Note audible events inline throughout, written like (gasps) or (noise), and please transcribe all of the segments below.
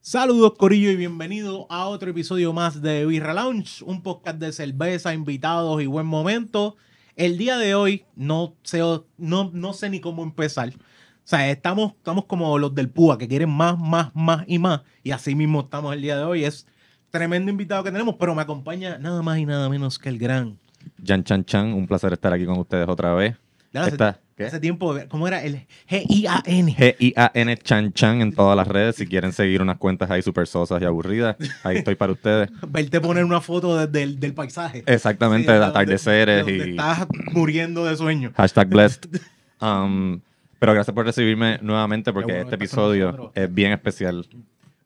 Saludos Corillo y bienvenido a otro episodio más de Birra Lounge, un podcast de cerveza, invitados y buen momento. El día de hoy no sé, no, no sé ni cómo empezar. O sea, estamos, estamos como los del PUA que quieren más, más, más y más. Y así mismo estamos el día de hoy. Es tremendo invitado que tenemos, pero me acompaña nada más y nada menos que el gran. Jan Chan Chan, un placer estar aquí con ustedes otra vez. Esta- ¿qué? hace tiempo, ¿cómo era? El G-I-A-N. G-I-A-N Chan Chan en todas las redes. Si quieren seguir unas cuentas ahí súper sosas y aburridas, ahí estoy para ustedes. (laughs) Verte poner una foto de- del, del paisaje. Exactamente, Sí, de atardeceres de y Estás muriendo de sueño. hashtag blessed. (laughs) Um, pero gracias por recibirme nuevamente porque bueno este episodio es bien especial.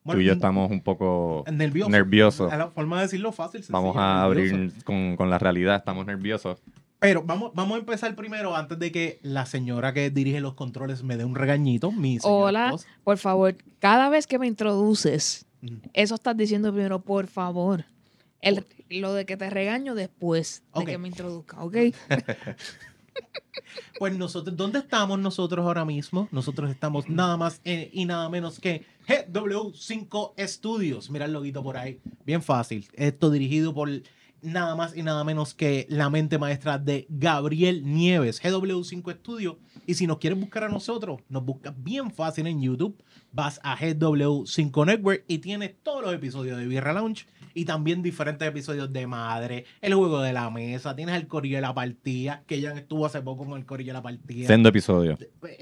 Bueno, Tú y yo estamos un poco nervioso. nerviosos. A la forma de decirlo fácil. Vamos a abrir con, con la realidad, estamos nerviosos. Pero vamos, vamos a empezar primero antes de que la señora que dirige los controles me dé un regañito. Mi Hola, por favor, cada vez que me introduces, eso estás diciendo primero, por favor. El, lo de que te regaño después de que me introduzca, ¿ok? (laughs) Pues nosotros, ¿dónde estamos nosotros ahora mismo? Nosotros estamos nada más eh, y nada menos que GW5 Studios. Mira el loguito por ahí. Bien fácil. Esto dirigido por nada más y nada menos que la mente maestra de Gabriel Nieves, GW5 Studios. Y si nos quieres buscar a nosotros, nos buscas bien fácil en YouTube. Vas a GW5 Network y tienes todos los episodios de Birra Lounge y también diferentes episodios de Madre, el juego de la mesa, tienes el corillo de la partida, que ya estuvo hace poco con el corillo de la partida. Sendo episodio.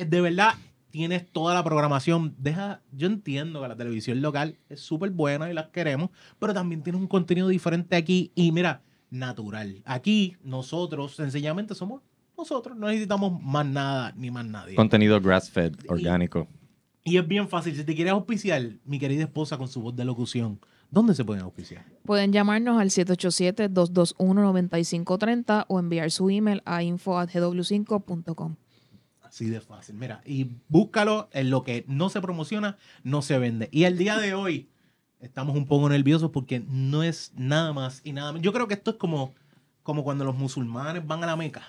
De verdad, tienes toda la programación. Deja, yo entiendo que la televisión local es súper buena y las queremos, pero también tienes un contenido diferente aquí y mira, natural. Aquí nosotros sencillamente somos nosotros, no necesitamos más nada ni más nadie. Contenido grass-fed, orgánico. Y es bien fácil, si te quieres auspiciar, mi querida esposa con su voz de locución, ¿dónde se pueden auspiciar? Pueden llamarnos al 787-221-9530 o enviar su email a info.gw5.com. Así de fácil. Mira, y búscalo en lo que no se promociona, no se vende. Y el día de hoy estamos un poco nerviosos porque no es nada más y nada menos. Yo creo que esto es como, como cuando los musulmanes van a la Meca.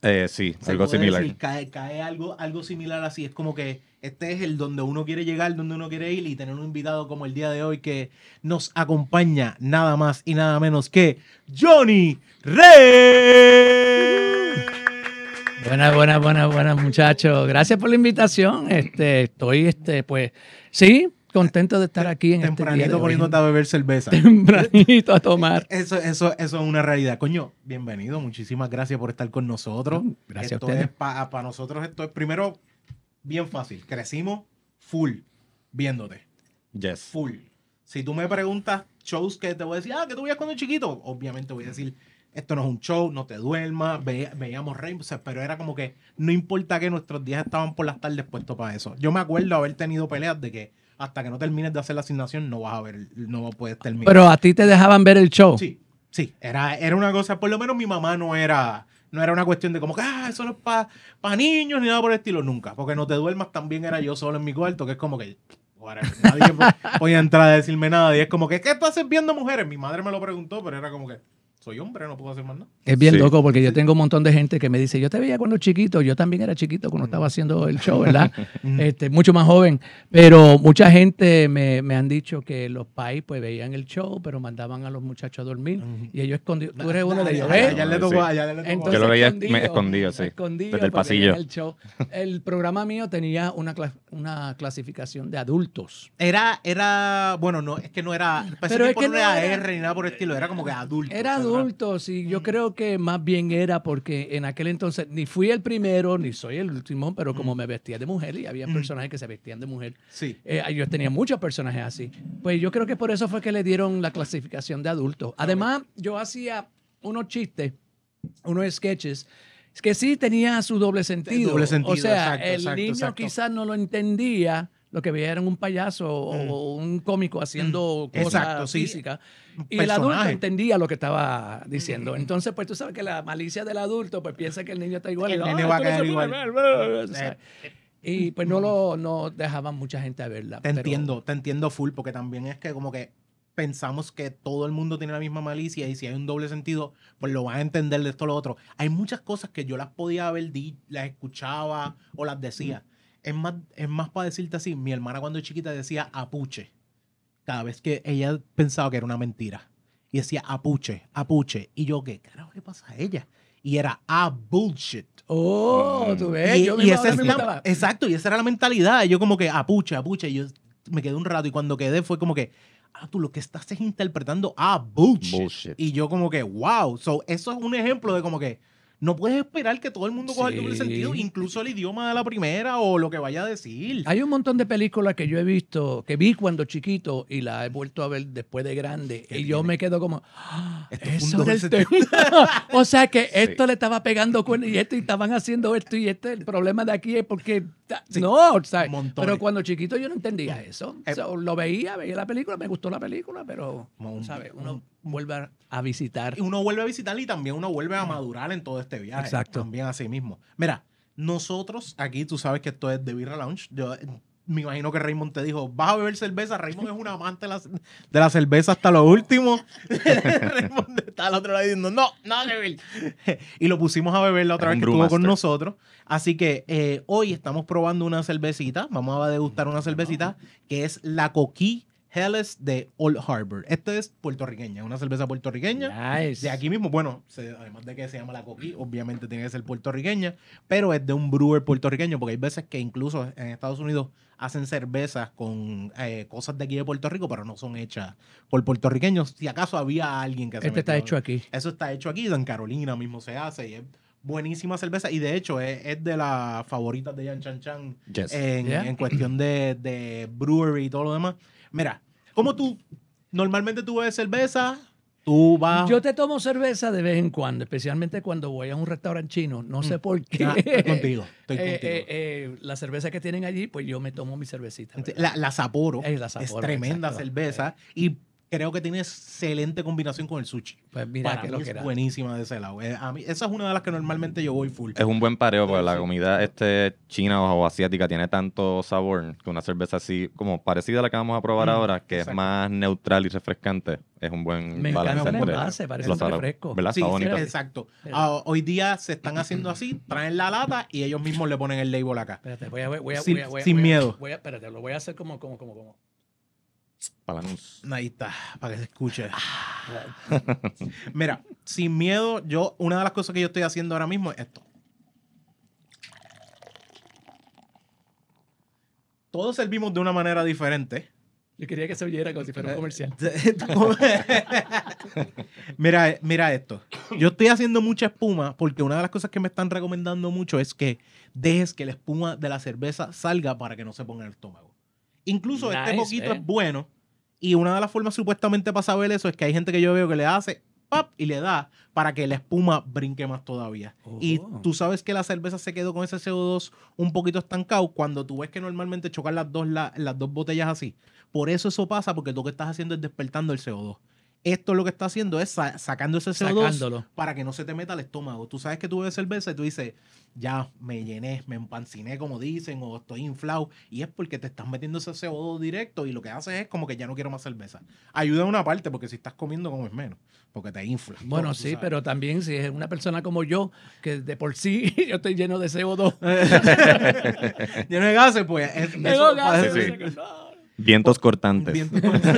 Eh, sí, Se algo similar. decir, cae, cae algo, algo similar así. Es como que este es el donde uno quiere llegar, donde uno quiere ir y tener un invitado como el día de hoy que nos acompaña nada más y nada menos que Johnny Rey. Buenas, buenas, buenas, buenas, muchachos. Gracias por la invitación. Este, estoy, este, pues, sí, contento de estar aquí en este día Tempranito de hoy. poniéndote a beber cerveza. Tempranito a tomar. (laughs) Eso, eso, eso es una realidad. Coño, bienvenido. Muchísimas gracias por estar con nosotros. Gracias a esto ustedes. es para nosotros esto es primero bien fácil. Crecimos full viéndote. Yes. Full. Si tú me preguntas shows que te voy a decir, ah, que tú veías cuando chiquito, obviamente voy a decir, esto no es un show, no te duermas, ve- veíamos Rainbow, o sea, pero era como que no importa que nuestros días estaban por las tardes puestos para eso. Yo me acuerdo haber tenido peleas de que hasta que no termines de hacer la asignación no vas a ver, no puedes terminar. Pero a ti te dejaban ver el show. Sí, sí, era, era una cosa, por lo menos mi mamá no era, no era una cuestión de como que, ah, eso no es para niños ni nada por el estilo, nunca, porque no te duermas también era yo solo en mi cuarto, que es como que, nadie (laughs) po- podía entrar a decirme nada, y es como que, ¿qué tú haces viendo mujeres? Mi madre me lo preguntó, pero era como que, soy hombre, no puedo hacer más nada. Es bien Sí. loco porque yo tengo un montón de gente que me dice, yo te veía cuando chiquito, yo también era chiquito cuando estaba haciendo el show, ¿verdad? (laughs) este, mucho más joven, pero mucha gente me, me han dicho que los pais pues veían el show, pero mandaban a los muchachos a dormir Ujú. y ellos escondidos. Tú eres uno de ellos, allá le tocó, allá le tocó. Entonces, Yo lo veía me- escondido, sí, escondido desde el pasillo. El, show. el programa mío tenía una, cla- una clasificación de adultos. Era, era, bueno, no, es que no era, Pero es que no era era- R ni nada por el estilo, era como que adulto. Era adultos y yo creo que más bien era porque en aquel entonces ni fui el primero ni soy el último, pero como me vestía de mujer y había personajes que se vestían de mujer, Sí. eh, yo tenía muchos personajes así. Pues yo creo que por eso fue que le dieron la clasificación de adultos. Además, yo hacía unos chistes, unos sketches. Que sí tenía su doble sentido. Doble sentido, o sea, exacto, el exacto, niño exacto. quizás no lo entendía, lo que veía era un payaso o un cómico haciendo Mm. cosas Exacto, sí. físicas. Y el adulto entendía lo que estaba diciendo. Entonces, pues tú sabes que la malicia del adulto pues piensa que el niño está igual. El y, nene "Ah, va a caer igual". sabes. Y pues no lo no dejaban mucha gente a verla. Te pero- entiendo, te entiendo full, porque también es que como que pensamos que todo el mundo tiene la misma malicia y si hay un doble sentido, pues lo van a entender de esto o lo otro. Hay muchas cosas que yo las podía haber dicho, las escuchaba o las decía. Es más, es más para decirte así, mi hermana cuando chiquita decía apuche. Cada vez que ella pensaba que era una mentira. Y decía apuche, apuche. Y yo, ¿qué carajo le pasa a ella? Y era a bullshit. Oh, tú ves. Y, yo y esa es la- exacto, y esa era la mentalidad. Y yo como que apuche, apuche. Y yo me quedé un rato y cuando quedé fue como que, ah, tú lo que estás es interpretando a bullshit. Bullshit. Y yo como que, wow. So, eso es un ejemplo de como que no puedes esperar que todo el mundo coja el doble Sí. sentido, incluso el idioma de la primera o lo que vaya a decir. Hay un montón de películas que yo he visto, que vi cuando chiquito y la he vuelto a ver después de grande. ¿Qué Y yo tiene? me quedo como, (gasps) "Ah, eso era el sentido". tema. (laughs) o sea que esto le estaba pegando con y esto y estaban haciendo esto y este. El problema de aquí es porque. Sí, no, o sea, pero cuando chiquito yo no entendía eso. Eh, O sea, lo veía, veía la película, me gustó la película, pero, ¿sabes? Uno vuelve a- a visitar. Y uno vuelve a visitar y también uno vuelve a madurar en todo este viaje. Exacto. También así mismo. Mira, nosotros aquí, tú sabes que esto es de Birra Lounge. Yo eh, me imagino que Raymond te dijo, vas a beber cerveza. Raymond es un amante de la, de la cerveza hasta lo último. (laughs) Raymond está al otro lado diciendo, no, no beber. y lo pusimos a beber la otra vez que estuvo con nosotros. Así que eh, hoy estamos probando una cervecita. Vamos a degustar una cervecita que es la Coquí Helles de Old Harbor. Esta es puertorriqueña, una cerveza puertorriqueña. Nice. De aquí mismo, bueno, se- además de que se llama la coquí, obviamente tiene que ser puertorriqueña, pero es de un brewer puertorriqueño, porque hay veces que incluso en Estados Unidos hacen cervezas con eh, cosas de aquí de Puerto Rico, pero no son hechas por puertorriqueños. Si acaso había alguien que se Este está metió- hecho aquí. Eso está hecho aquí, en Carolina mismo se hace y es buenísima cerveza y de hecho es, es de las favoritas de Yan Chan Chan Yes. en, Yeah. en cuestión de, de brewery y todo lo demás. Mira, ¿cómo tú normalmente tú bebes cerveza? Tú vas... Yo te tomo cerveza de vez en cuando, especialmente cuando voy a un restaurante chino. No sé por qué. Ah, estoy contigo, estoy (laughs) Eh, contigo. eh, eh, la cerveza que tienen allí, pues yo me tomo mi cervecita. ¿verdad? la, la Sapporo la es Sapporo, tremenda exacto. cerveza y creo que tiene excelente combinación con el sushi. Pues mira Para que mí lo es que era. buenísima de ese lado. Eh, a mí, esa es una de las que normalmente yo voy full. Es un buen pareo porque la comida este china o asiática tiene tanto sabor que una cerveza así como parecida a la que vamos a probar Mm, ahora, que exacto. es más neutral y refrescante, es un buen Me balance encanta el entre envase, parece los un sabores. refresco. ¿Verdad? Sí, Está sí, bonito. exacto. Ah, hoy día se están haciendo así, traen la lata y ellos mismos le ponen el label acá. Espérate, voy a, voy a, Sin- voy a- voy a- sin voy a- miedo. voy a- espérate, lo voy a hacer como, como, como, como. Para la luz. Ahí está, para que se escuche. (laughs) Mira, sin miedo, yo, una de las cosas que yo estoy haciendo ahora mismo es esto. Todos servimos de una manera diferente. Yo quería que se oyera como si fuera un comercial. (laughs) mira, mira esto. Yo estoy haciendo mucha espuma porque una de las cosas que me están recomendando mucho es que dejes que la espuma de la cerveza salga para que no se ponga en el estómago. Incluso este poquito eh. es bueno. Y una de las formas supuestamente para saber eso es que hay gente que yo veo que le hace pap y le da para que la espuma brinque más todavía. Y Oh. tú sabes que la cerveza se quedó con ese CO2 un poquito estancado cuando tú ves que normalmente chocan las dos, la- las dos botellas así. Por eso eso pasa porque tú lo que estás haciendo es despertando el CO2. Esto lo que está haciendo es sa- sacando ese CO2 Sacándolo. para que no se te meta al estómago. Tú sabes que tú bebes cerveza y tú dices, ya me llené, me empanciné, como dicen, o estoy inflado. Y es porque te estás metiendo ese CO2 directo y lo que haces es como que ya no quiero más cerveza. Ayuda en una parte porque si estás comiendo comes menos, porque te infla. Bueno, sí, sabes. pero también si es una persona como yo, que de por sí (laughs) yo estoy lleno de CO2. (laughs) Lleno de gases, pues. es- Tengo eso gases, o sea que no. Vientos cortantes.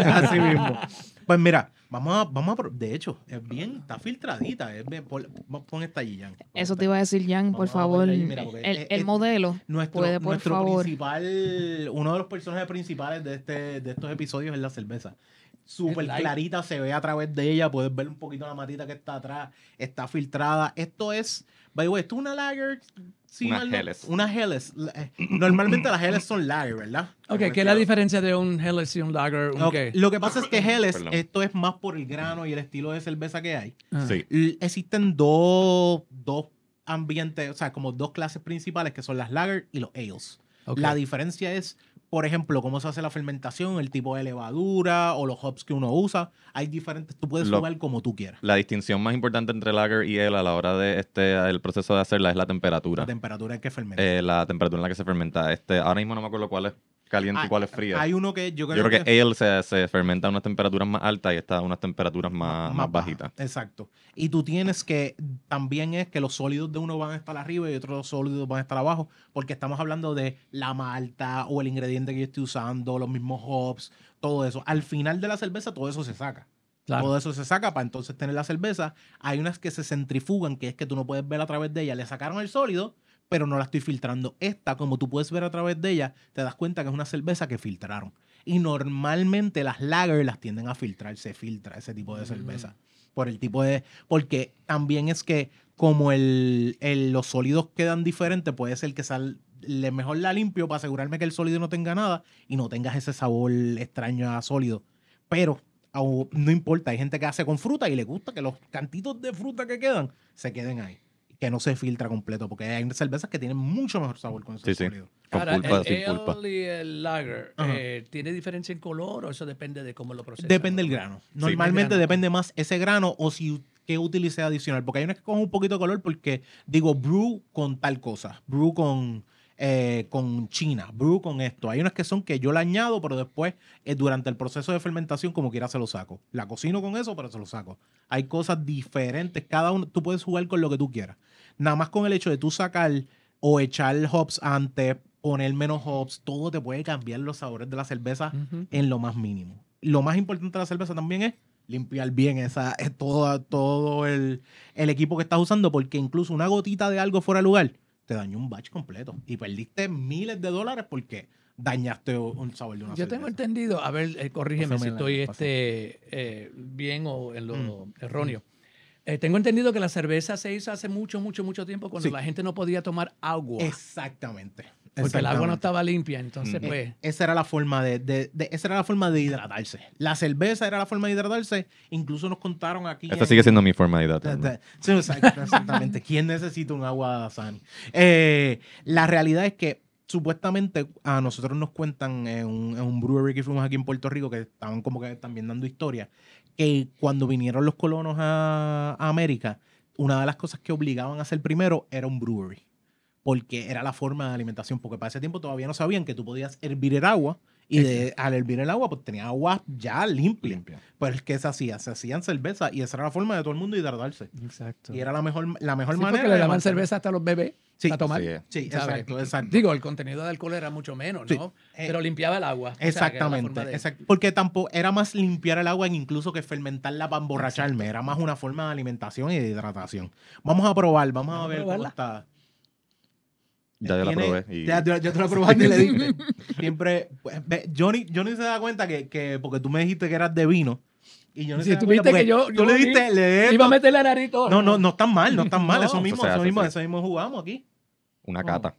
Así mismo. (laughs) Pues mira, vamos a, vamos a, de hecho, es bien, está filtradita. Es bien, pon, pon esta allí, Jan. Eso te iba a decir, Jan, por favor. mira, el, es- el es- modelo. Nuestro, Puede, por nuestro favor. principal, uno de los personajes principales de, este, de estos episodios es la cerveza. Súper clarita, se ve a través de ella, puedes ver un poquito la matita que está atrás, está filtrada. Esto es, by the way, esto es una lager. sí, Una no- Helles. Una Helles. La- eh, Normalmente las Helles son lager, ¿verdad? Ok, ¿qué es la diferencia de un Helles y un Lager? Un Ok, qué? Lo que pasa es que (coughs) Helles, Perdón. esto es más por el grano y el estilo de cerveza que hay. Ah. Sí. L- Existen dos, dos ambientes, o sea, como dos clases principales que son las lager y los ales. Ok. La diferencia es, por ejemplo, cómo se hace la fermentación, el tipo de levadura o los hops que uno usa. Hay diferentes, tú puedes jugar como tú quieras. La distinción más importante entre lager y ale a la hora de este el proceso de hacerla es la temperatura. La temperatura en que fermenta. Eh, la temperatura en la que se fermenta. Este, ahora mismo no me acuerdo cuál es, caliente y Hay- cuál es fría. Hay uno que yo creo, Yo creo que ale se, se fermenta a unas temperaturas más altas y está a unas temperaturas más, más baja. bajitas. Exacto. Y tú tienes que, también es que los sólidos de uno van a estar arriba y otros sólidos van a estar abajo, porque estamos hablando de la malta o el ingrediente que yo estoy usando, los mismos hops, todo eso. Al final de la cerveza todo eso se saca. Claro. Todo eso se saca para entonces tener la cerveza. Hay unas que se centrifugan, que es que tú no puedes ver a través de ella. Le sacaron el sólido, pero no la estoy filtrando. Esta, como tú puedes ver a través de ella, te das cuenta que es una cerveza que filtraron. Y normalmente las lager las tienden a filtrar, se filtra ese tipo de cerveza. Por el tipo de. Porque también es que, como el, el- los sólidos quedan diferentes, puede ser que sal, le mejor la limpio para asegurarme que el sólido no tenga nada y no tengas ese sabor extraño a sólido. Pero no importa, hay gente que hace con fruta y le gusta que los cantitos de fruta que quedan se queden ahí. Que no se filtra completo, porque hay cervezas que tienen mucho mejor sabor con ese Sí, sí. Con Ahora, culpa, el sin y el lager, eh, ¿tiene diferencia en color o eso depende de cómo lo procesan? Depende del grano. Normalmente grano. depende más ese grano o si que utilice adicional. Porque hay unas que cogen un poquito de color porque digo brew con tal cosa. Brew con, eh, con China. Brew con esto. Hay unas que son que yo la añado, pero después eh, durante el proceso de fermentación como quiera se lo saco. La cocino con eso, pero se lo saco. Hay cosas diferentes. Cada uno, tú puedes jugar con lo que tú quieras. Nada más con el hecho de tú sacar o echar hops antes, poner menos hops, todo te puede cambiar los sabores de la cerveza en lo más mínimo. Lo más importante de la cerveza también es limpiar bien esa, eh, todo, todo el, el equipo que estás usando, porque incluso una gotita de algo fuera de lugar te dañó un batch completo y perdiste miles de dólares porque dañaste un sabor de una Yo tengo entendido, a ver, eh, corrígeme si estoy este, eh, bien o en lo Mm. erróneo. Eh, tengo entendido que la cerveza se hizo hace mucho, mucho, mucho tiempo cuando Sí. la gente no podía tomar agua. Exactamente. Porque el agua no estaba limpia. Entonces, Mm. pues, Esa era la forma de, de- de- esa era la forma de hidratarse. La cerveza era la forma de hidratarse. Incluso nos contaron aquí. Esta en- sigue siendo mi forma de Sí, exact- exactamente. ¿Quién necesita un agua sana? Eh, la realidad es que supuestamente a nosotros nos cuentan en un, en un brewery que fuimos aquí en Puerto Rico, que estaban como que también dando historia, que cuando vinieron los colonos a, a América, una de las cosas que obligaban a hacer primero era un brewery. Porque era la forma de alimentación. Porque para ese tiempo todavía no sabían que tú podías hervir el agua. Y de, al hervir el agua, pues tenía agua ya limpia. Limpia. Pues, ¿qué se hacía? Se hacían cerveza y esa era la forma de todo el mundo hidratarse. exacto. Y era la mejor, la mejor Sí, manera. porque le daban cerveza hasta a los bebés Sí, a tomar. Sí. Sí, exacto, exacto. Digo, el contenido de alcohol era mucho menos, Sí. ¿no? Eh, Pero limpiaba el agua. O sea, Exactamente, de- exacto. Porque tampoco era más limpiar el agua incluso que fermentarla para emborracharme. Era más una forma de alimentación y de hidratación. Vamos a probar, vamos, Vamos a a ver cómo probarla. está. Ya yo la probé. Y... Ya, ya- ya te la (laughs) probaste y le diste. Siempre. pues, ve, Johnny, Johnny se da cuenta que, que- porque tú me dijiste que eras de vino. Y Johnny Si se da tú viste que yo- Tú yo le diste. Le Iba a meter la nariz todo. no, no, no están mal, no están (laughs) mal. No, eso mismo, eso hace, mismo, sí. eso mismo jugamos aquí. Una No. cata.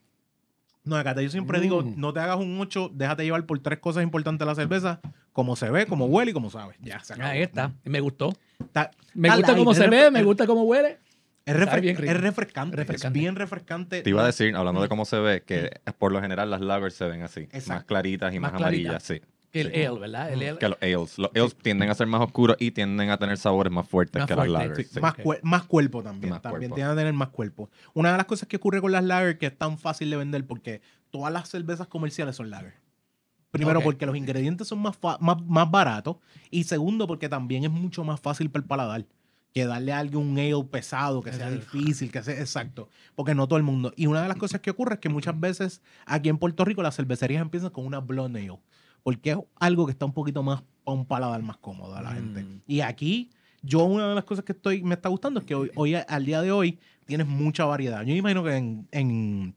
No, Acata, yo siempre Mm. digo, no te hagas un 8, déjate llevar por tres cosas importantes la cerveza, como se ve, como huele y como sabe. Ya, se acabó. Ahí está. Me gustó. Está- Me está gusta cómo se ve, me gusta cómo huele. Es, Está refre- bien rico. es refrescante, Refrescante. es bien refrescante. Te iba a decir, hablando de cómo se ve, que por lo general las lagers se ven así. Más claritas y Más más, amarillas, sí. Que el Sí. ale, ¿verdad? El ale. Que los ales. Los ales tienden a ser más oscuros y tienden a tener sabores más fuertes Más que las lagers. Sí, sí. más, Ok. cuer- más cuerpo también. Más también cuerpo. tienen a tener más cuerpo. Una de las cosas que ocurre con las lager que es tan fácil de vender porque todas las cervezas comerciales son lager. Primero porque los ingredientes son más, más, más baratos y segundo porque también es mucho más fácil para el paladar que darle a alguien un ale pesado, que sea difícil, que sea exacto, porque no todo el mundo. Y una de las cosas que ocurre es que muchas veces aquí en Puerto Rico las cervecerías empiezan con una blonde ale, porque es algo que está un poquito más para un paladar más cómodo a la Mm. gente. Y aquí yo una de las cosas que estoy me está gustando es que hoy, hoy al día de hoy tienes mucha variedad. Yo imagino que en, en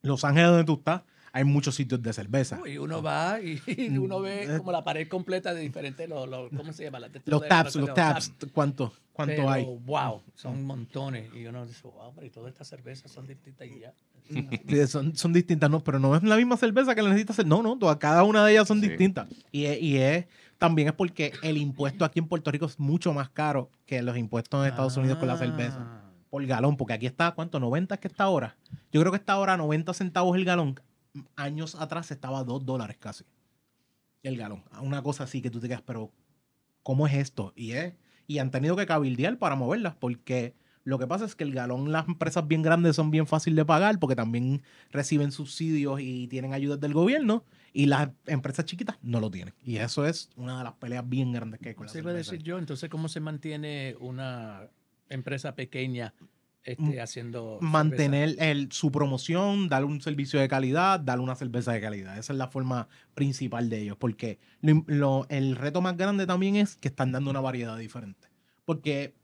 Los Ángeles donde tú estás hay muchos sitios de cerveza. Y uno va y, (laughs) y uno ve Eh. como la pared completa de diferentes, los, los- ¿cómo se llama? Los de- los tabs, ¿cuánto, cuánto Pero, hay? Wow, son montones. Y uno dice, wow, pero y todas estas cervezas son distintas y ya. (laughs) Sí, son, son distintas, no, pero no es la misma cerveza que la necesitas hacer. No, no, todas- cada una de ellas son Sí. distintas. Y, es- y es, también es porque el impuesto aquí en Puerto Rico es mucho más caro que los impuestos en Estados Unidos con la cerveza. Ah. Por galón, porque aquí está, ¿cuánto? ¿90 es que está ahora? Yo creo que está ahora 90 centavos el galón. Años atrás estaba a 2 dólares casi. El galón. Una cosa así que tú te quedas, pero ¿cómo es esto? Y es, y han tenido que cabildear para moverlas, porque Lo que pasa es que el galón, las empresas bien grandes son bien fáciles de pagar porque también reciben subsidios y tienen ayudas del gobierno y las empresas chiquitas no lo tienen. Y eso es una de las peleas bien grandes que hay con la Eso iba a cerveza. decir yo, entonces, ¿cómo se mantiene una empresa pequeña este, haciendo cerveza? mantener el, su promoción, darle un servicio de calidad, darle una cerveza de calidad. Esa es la forma principal de ellos. Porque lo- lo- el reto más grande también es que están dando una variedad diferente. Porque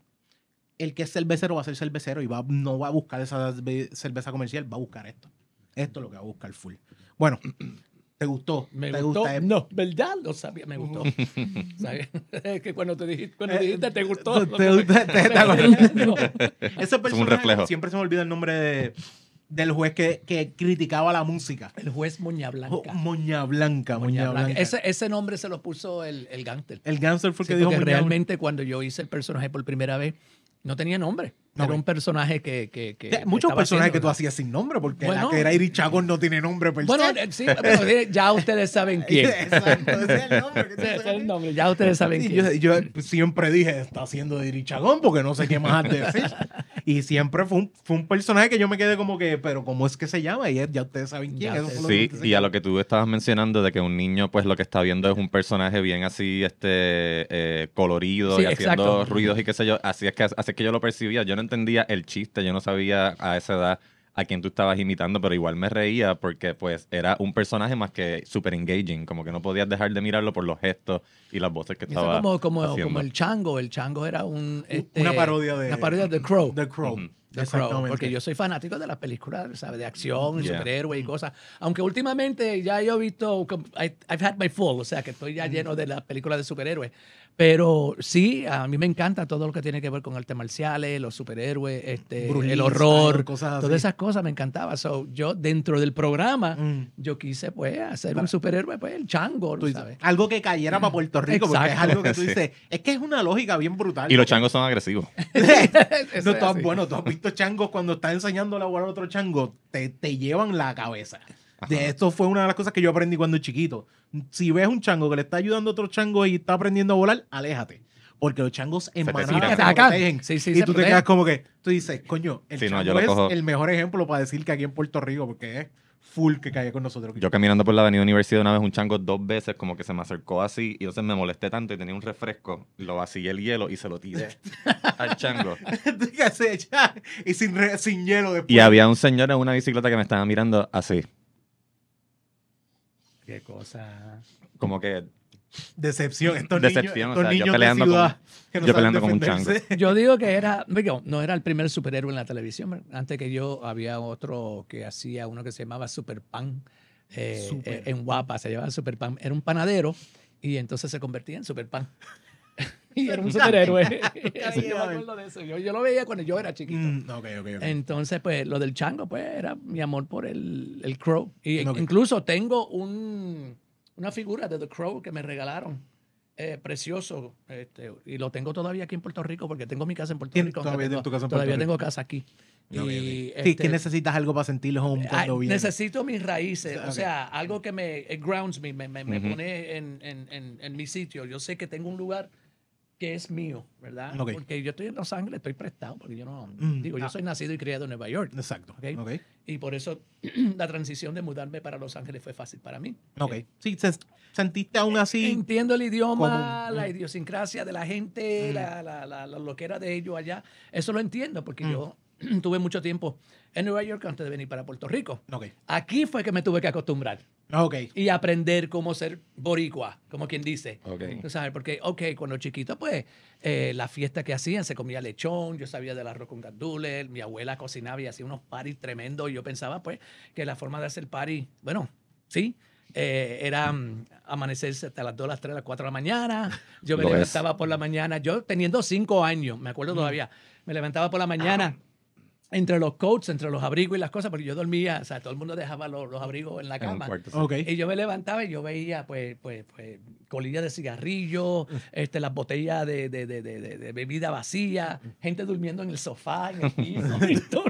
el que es cervecero va a ser cervecero y va, no va a buscar esa cerve- cerveza comercial, va a buscar esto. Esto es lo que va a buscar full. Bueno, ¿te gustó? ¿Me ¿Te gustó? gusta? Eh, No, ¿verdad? Lo sabía, me gustó. ¿Sabes? (laughs) Es que cuando te dijiste, cuando Eh, dijiste te gustó. te- te- te- te- te acuerdas. Ese personaje, reflejo. Siempre se me olvida el nombre de- del juez que, que criticaba la música. El juez Moña Blanca. Oh, Moña Blanca, Moña, Moña Blanca. Blanca. Ese, ese nombre se lo puso el, el gángster. el gánster fue el Sí, que dijo porque Moña realmente cuando yo hice el personaje por primera vez, no tenía nombre. No, Era un personaje que... que, que Blanca. Muchos personajes que tú hacías sin nombre, porque Bueno. la que era Iri Chagón no tiene nombre per Bueno, sí, pero ya ustedes saben quién. (laughs) Exacto, ese es el nombre. que tú Ese es sabes. el nombre, ya ustedes saben Sí, quién. yo, yo siempre dije, está haciendo de Iri Chagón, porque no sé qué más decir. Y siempre fue un, fue un personaje que yo me quedé como que, pero ¿cómo es que se llama? Y ya ustedes saben quién. Eso lo Sí, que y a lo que tú estabas mencionando de que un niño, pues lo que está viendo es un personaje bien así, este, eh, colorido Sí, y haciendo exacto. ruidos y qué sé yo. Así es que así es que yo lo percibía. Yo no entendía el chiste, yo no sabía a esa edad a quién tú estabas imitando, pero igual me reía porque pues era un personaje más que súper engaging, como que no podías dejar de mirarlo por los gestos y las voces que Eso estaba como, como, haciendo. como el chango. El chango era un... este, Una parodia de- Una parodia de Crow. The Crow. The Crow, porque yo soy fanático de las películas, ¿sabes? De acción, Yeah. superhéroes y cosas. Aunque últimamente ya yo he visto, I- I've had my full, o sea, que estoy ya lleno de las películas de superhéroes. Pero sí, a mí me encanta todo lo que tiene que ver con artes marciales, los superhéroes, este, Bruce el horror, Style, cosas así. todas esas cosas me encantaba. So, yo dentro del programa, Mm. yo quise pues hacer un superhéroe, pues el chango, Tú ¿sabes? Algo que cayera para Puerto Rico, porque es algo que tú (laughs) Sí. dices, es que es una lógica bien brutal. Y los changos son agresivos. (laughs) (laughs) No, es tú has- bueno, tú has visto changos cuando estás enseñándole a volar a otro chango, te, te llevan la cabeza. De esto fue una de las cosas que yo aprendí cuando chiquito. Si ves un chango que le está ayudando a otro chango y está aprendiendo a volar, aléjate. Porque los changos en manada se protegen. Sí, sí, y se tú te quedas como que, tú dices, coño, el Sí, no, chango yo lo es cojo- el mejor ejemplo para decir que aquí en Puerto Rico, porque es full que cae con nosotros. Yo caminando por la avenida Universidad una vez, un chango dos veces como que se me acercó así y entonces me molesté tanto y tenía un refresco, lo vacié el hielo y se lo tiré (laughs) al chango. Y sin, re- sin hielo después. Y había un señor en una bicicleta que me estaba mirando así, Qué cosa. como que Decepción. Estos Decepción, niños, o estos yo peleando de ciudad que no yo saben peleando con un defenderse. Yo digo que era, digo, no era el primer superhéroe en la televisión. Antes que yo había otro que hacía uno que se llamaba Super Pan eh, Super eh, en Guapa, se llamaba Super Pan. Era un panadero y entonces se convertía en Super Pan. Y (laughs) era un (laughs) superhéroe. Yo me (laughs) acuerdo de eso. Yo, yo lo veía cuando yo era chiquito. Mm, ok, ok, ok. Entonces, pues, lo del chango, pues, era mi amor por el, el Crow. Y incluso tengo un, una figura de The Crow que me regalaron. eh, precioso. Este, y lo tengo todavía aquí en Puerto Rico porque tengo mi casa en Puerto Rico. todavía tienes tu casa en todavía Puerto tengo casa aquí. Ok. Y, Sí, este, que necesitas algo para sentir home Ay, cuando vienes. necesito mis raíces, Ok. o sea, algo que me grounds me, me, me, me Ujú. pone en, en, en, en mi sitio. Yo sé que tengo un lugar que es mío, ¿verdad? Porque yo estoy en Los Ángeles, estoy prestado, porque yo no, Mm, digo, yo ah. soy nacido y criado en Nueva York. Exacto. Ok. Ok. Y por eso (clears throat) la transición de mudarme para Los Ángeles fue fácil para mí. Ok. Sí, se- sentiste aún así. Entiendo el idioma, la idiosincrasia de la gente, Mm. la, la, la, la loquera de ellos allá. Eso lo entiendo porque Mm. yo (clears throat) tuve mucho tiempo en Nueva York antes de venir para Puerto Rico. Ok. Aquí fue que me tuve que acostumbrar Ok. y aprender cómo ser boricua, como quien dice. Ok. Tú sabes, porque, ok, cuando chiquito, pues, eh, la fiesta que hacían, se comía lechón, yo sabía del arroz con gandules, mi abuela cocinaba y hacía unos paris tremendos, y yo pensaba, pues, que la forma de hacer party, bueno, sí, eh, era mm, amanecerse hasta las 2, las 3, las 4 de la mañana, yo me Lo es. levantaba por la mañana, yo teniendo 5 años, me acuerdo todavía, me levantaba por la mañana, entre los coats, entre los abrigos y las cosas, porque yo dormía, o sea, todo el mundo dejaba los, los abrigos en la cama. cuarto, sí. Ok. Y yo me levantaba y yo veía, pues, pues, pues colillas de cigarrillo, (laughs) este, las botellas de, de, de, de, bebida vacía, (laughs) gente durmiendo en el sofá, en el (laughs) piso, en todos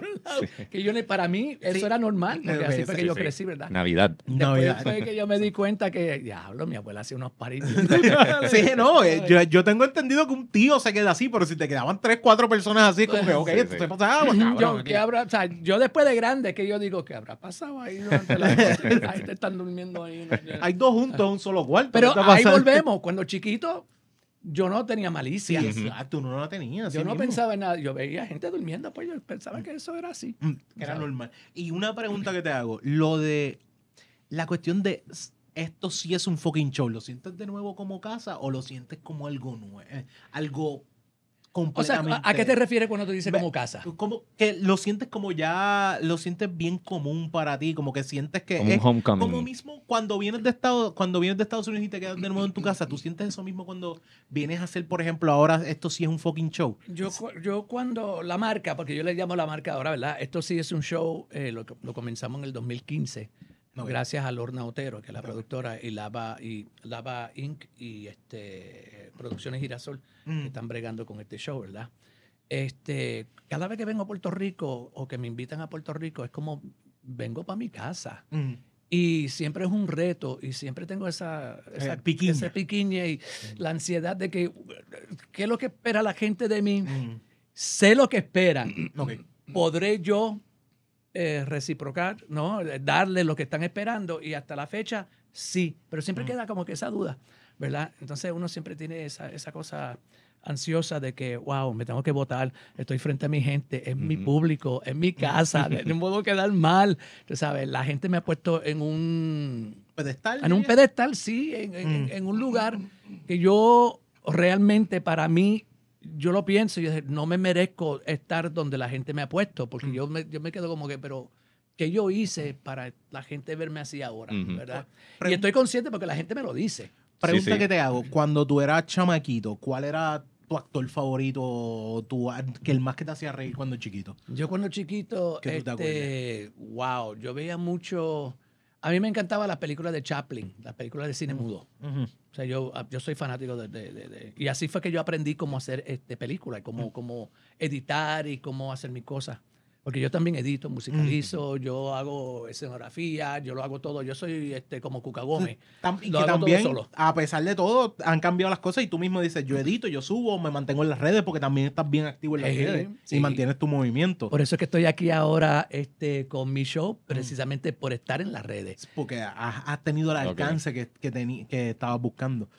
que yo, para mí, eso Sí. era normal, porque así fue que yo crecí, ¿verdad? Navidad. Después Navidad. fue que yo me di cuenta que, diablo, mi abuela hacía unos paritos. (laughs) Sí, no, (laughs) eh, yo, yo tengo entendido que un tío se queda así, pero si te quedaban tres, cuatro personas así, como que, ok, Sí, esto sí. se pasaba, cabrón. yo, aquí. ¿qué habrá, o sea, yo después de grande, que yo digo, ¿qué habrá pasado ahí durante la (laughs) noche? Ahí te están durmiendo ahí. ¿no? Hay dos juntos en un solo cuarto. Pero ¿qué está ahí volvemos. Cuando chiquito, yo no tenía Sí, malicia. exacto, uno no la tenía. Yo no mismo. pensaba en nada. Yo veía gente durmiendo, pues yo pensaba que eso era así. Mm, que era normal. Y una pregunta que te hago, lo de la cuestión de esto sí es un fucking show, ¿lo sientes de nuevo como casa o lo sientes como algo nuevo? eh, algo O sea, completamente... ¿a qué te refieres cuando te dice como casa? Como que lo sientes como ya, lo sientes bien común para ti, como que sientes que Como un es homecoming. como mismo cuando vienes de Estados, cuando vienes de Estados Unidos y te quedas de nuevo en tu casa, tú sientes eso mismo cuando vienes a hacer, por ejemplo, ahora esto sí es un fucking show. Yo, yo cuando la marca, porque yo le llamo la marca ahora, ¿verdad? Esto sí es un show, eh, lo, lo comenzamos en el 2015, Ok. gracias a Lorna Otero, que es la productora, y Lava, y Lava Inc. y este, Producciones Girasol, Mm. que están bregando con este show, ¿verdad? Este, cada vez que vengo a Puerto Rico o que me invitan a Puerto Rico, es como vengo para mi casa. Mm. Y siempre es un reto y siempre tengo esa, esa Eh, piquiña. esa piquiña y la ansiedad de que, ¿qué es lo que espera la gente de mí? Mm. Sé lo que esperan. Ok. ¿Podré yo eh, reciprocar, no? Darle lo que están esperando y hasta la fecha, sí. Pero siempre Mm. queda como que esa duda, ¿verdad? Entonces uno siempre tiene esa, esa cosa ansiosa de que, wow, me tengo que votar, estoy frente a mi gente, es mi público, es mi casa, no puedo quedar mal. Tú sabes, la gente me ha puesto en un Pedestal. en un pedestal, sí, en, en- Mm. en un lugar que yo realmente para mí, yo lo pienso, yo dije, no me merezco estar donde la gente me ha puesto, porque Mm. yo, me, yo me quedo como que, pero, ¿qué yo hice para la gente verme así ahora? ¿verdad? Y estoy consciente porque la gente me lo dice. Pregunta Sí, sí. que te hago, cuando tú eras chamaquito, ¿cuál era tu actor favorito, o tu, que el más que te hacía reír cuando chiquito? Yo cuando chiquito, ¿Qué tú te este, wow, yo veía mucho, a mí me encantaban las películas de Chaplin, las películas de cine mudo. O sea, yo, ah, yo soy fanático de, de- de- de- Y así fue que yo aprendí cómo hacer este, películas, cómo, cómo editar y cómo hacer mis cosas. Porque yo también edito, musicalizo, yo hago escenografía, yo lo hago todo. Yo soy este, como Cuca Gómez. Tam- y Lo que también, solo. a pesar de todo, han cambiado las cosas y tú mismo dices, yo edito, yo subo, me mantengo en las redes porque también estás bien activo en las Eh, redes sí. y mantienes tu movimiento. Por eso es que estoy aquí ahora este, con mi show, precisamente por estar en las redes. Porque has, has tenido el alcance que, que, que estabas buscando.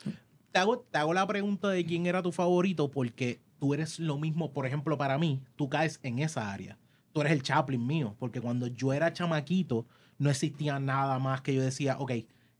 Te hago, te hago la pregunta de quién era tu favorito porque tú eres lo mismo, por ejemplo, para mí, tú caes en esa área. Tú eres el Chaplin mío, porque cuando yo era chamaquito no existía nada más que yo decía, ok,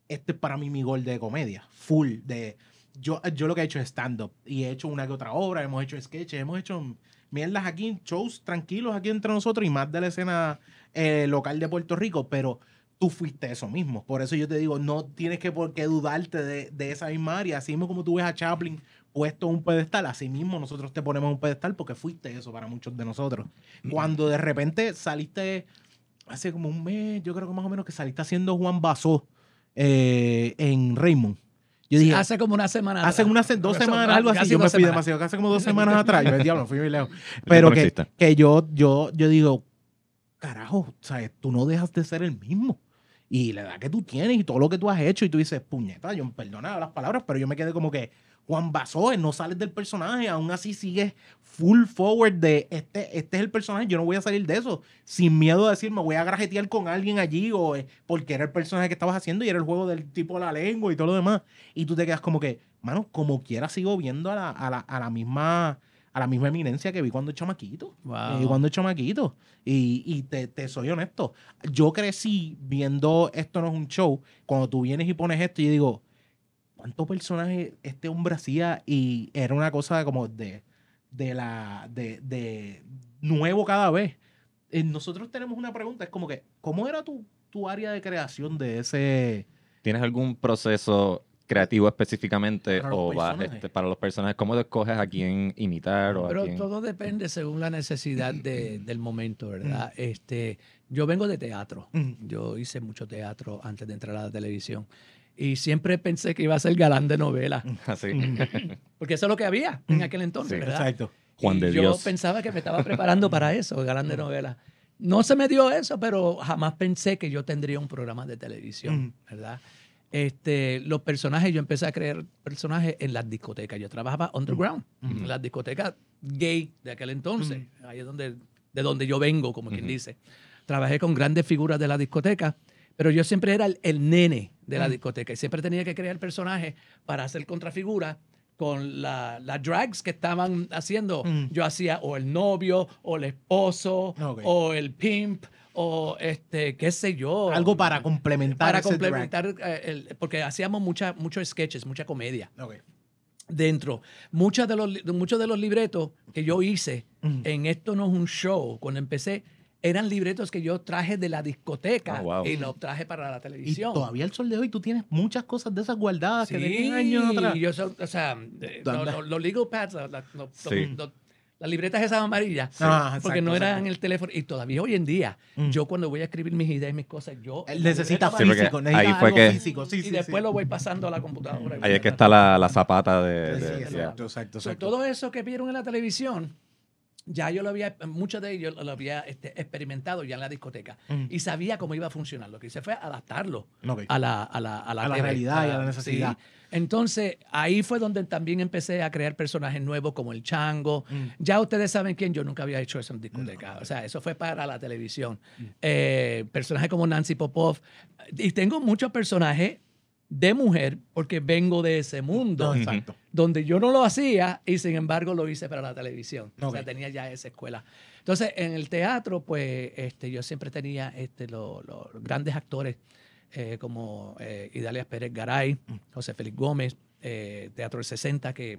este es para mí mi gol de comedia, full de... Yo, yo lo que he hecho es stand-up y he hecho una que otra obra, hemos hecho sketches, hemos hecho mierdas aquí, shows tranquilos aquí entre nosotros y más de la escena eh, local de Puerto Rico, pero tú fuiste eso mismo. Por eso yo te digo, no tienes que por qué dudarte de, de esa misma área. Así mismo como tú ves a Chaplin puesto un pedestal, así mismo nosotros te ponemos un pedestal porque fuiste eso para muchos de nosotros. Cuando de repente saliste, hace como un mes, yo creo que más o menos que saliste haciendo Juan Basó eh, en Raymond. Yo dije, hace como una semana. Hace atrás. unas dos semanas, algo así. Yo me fui demasiado, casi como dos semanas atrás. Yo, el diablo, fui muy lejos. (laughs) Pero que, que yo, yo, yo digo, carajo, ¿sabes? Tú no dejas de ser el mismo. Y la edad que tú tienes y todo lo que tú has hecho, y tú dices, puñeta, yo perdona las palabras, pero yo me quedé como que, Juan Basó, no sales del personaje, aún así sigues full forward de este, este es el personaje, yo no voy a salir de eso, sin miedo a decir, me voy a grajetear con alguien allí, o eh, porque era el personaje que estabas haciendo y era el juego del tipo de la lengua y todo lo demás. Y tú te quedas como que, mano, como quiera sigo viendo a la, a la, a la misma a la misma eminencia que vi cuando chamaquito. Wow. Eh, cuando chamaquito. Y, y te, te soy honesto. Yo crecí viendo Esto no es un show. Cuando tú vienes y pones esto, yo digo, ¿cuántos personajes este hombre hacía? Y era una cosa como de, de la, de, de nuevo cada vez. Eh, nosotros tenemos una pregunta, es como que, ¿cómo era tu, tu área de creación de ese... ¿Tienes algún proceso creativo específicamente Para o este, para los personajes? ¿Cómo te escoges a quién imitar o a Pero quién? todo depende según la necesidad de- (clears throat) del momento, ¿verdad? Este, yo vengo de teatro. Mm. Yo hice mucho teatro antes de entrar a la televisión. Y siempre pensé que iba a ser galán de novela. (laughs) Así. Porque eso es lo que había en aquel entonces, Sí, ¿verdad? Exacto. Juan Y de yo Dios. pensaba que me estaba preparando para (laughs) eso, galán de novela. no se me dio eso, pero jamás pensé que yo tendría un programa de televisión. ¿verdad? Este, los personajes, yo empecé a crear personajes en las discotecas. Yo trabajaba underground, en las discotecas gay de aquel entonces. Ahí es donde, de donde yo vengo, como quien Ujú. dice. Trabajé con grandes figuras de la discoteca, pero yo siempre era el, el nene de la Mm. discoteca y siempre tenía que crear personajes para hacer contrafigura con la- las drags que estaban haciendo. Mm. Yo hacía o el novio, o el esposo, Ok. o el pimp, o este, qué sé yo. Algo para complementar Para ese drag. complementar, eh, el- porque hacíamos mucha, muchos sketches, mucha comedia Ok. dentro. Muchos de, los, muchos de los libretos que yo hice Mm. en Esto no es un show, cuando empecé, eran libretos que yo traje de la discoteca Oh, wow. y los traje para la Y televisión. todavía al sol de hoy tú tienes muchas cosas de esas guardadas que tenías Sí, años atrás. yo so- o sea, los legal pads, Sí. las libretas esas amarillas, Ah, porque exacto, no eran exacto. en el teléfono. Y todavía hoy en día, Mm. yo cuando voy a escribir mis ideas y mis cosas, yo... Él necesita Sí, físico, necesita ahí fue algo que- físico. Sí, y sí, después sí. lo voy pasando a la computadora. Ahí es que está la, la zapata de... Sí, de- sí, exacto, exacto. todo eso que vieron en la televisión, ya yo lo había, muchos de ellos lo había este, experimentado ya en la discoteca Mm. y sabía cómo iba a funcionar. Lo que hice fue adaptarlo a la, a la, a la, A la TV, realidad y a la sí. necesidad. Entonces, ahí fue donde también empecé a crear personajes nuevos como el Chango. Mm. Ya ustedes saben quién, yo nunca había hecho eso en discoteca. O sea, eso fue para la televisión. Mm. Eh, personajes como Nancy Popov. Y tengo muchos personajes de mujer porque vengo de ese mundo No, exacto. donde yo no lo hacía y sin embargo lo hice para la televisión. O sea, tenía ya esa escuela. Entonces, en el teatro, pues este, yo siempre tenía este, lo- lo- los grandes actores eh, como eh, Idalia Pérez Garay, Mm. José Félix Gómez, eh, Teatro del 60, que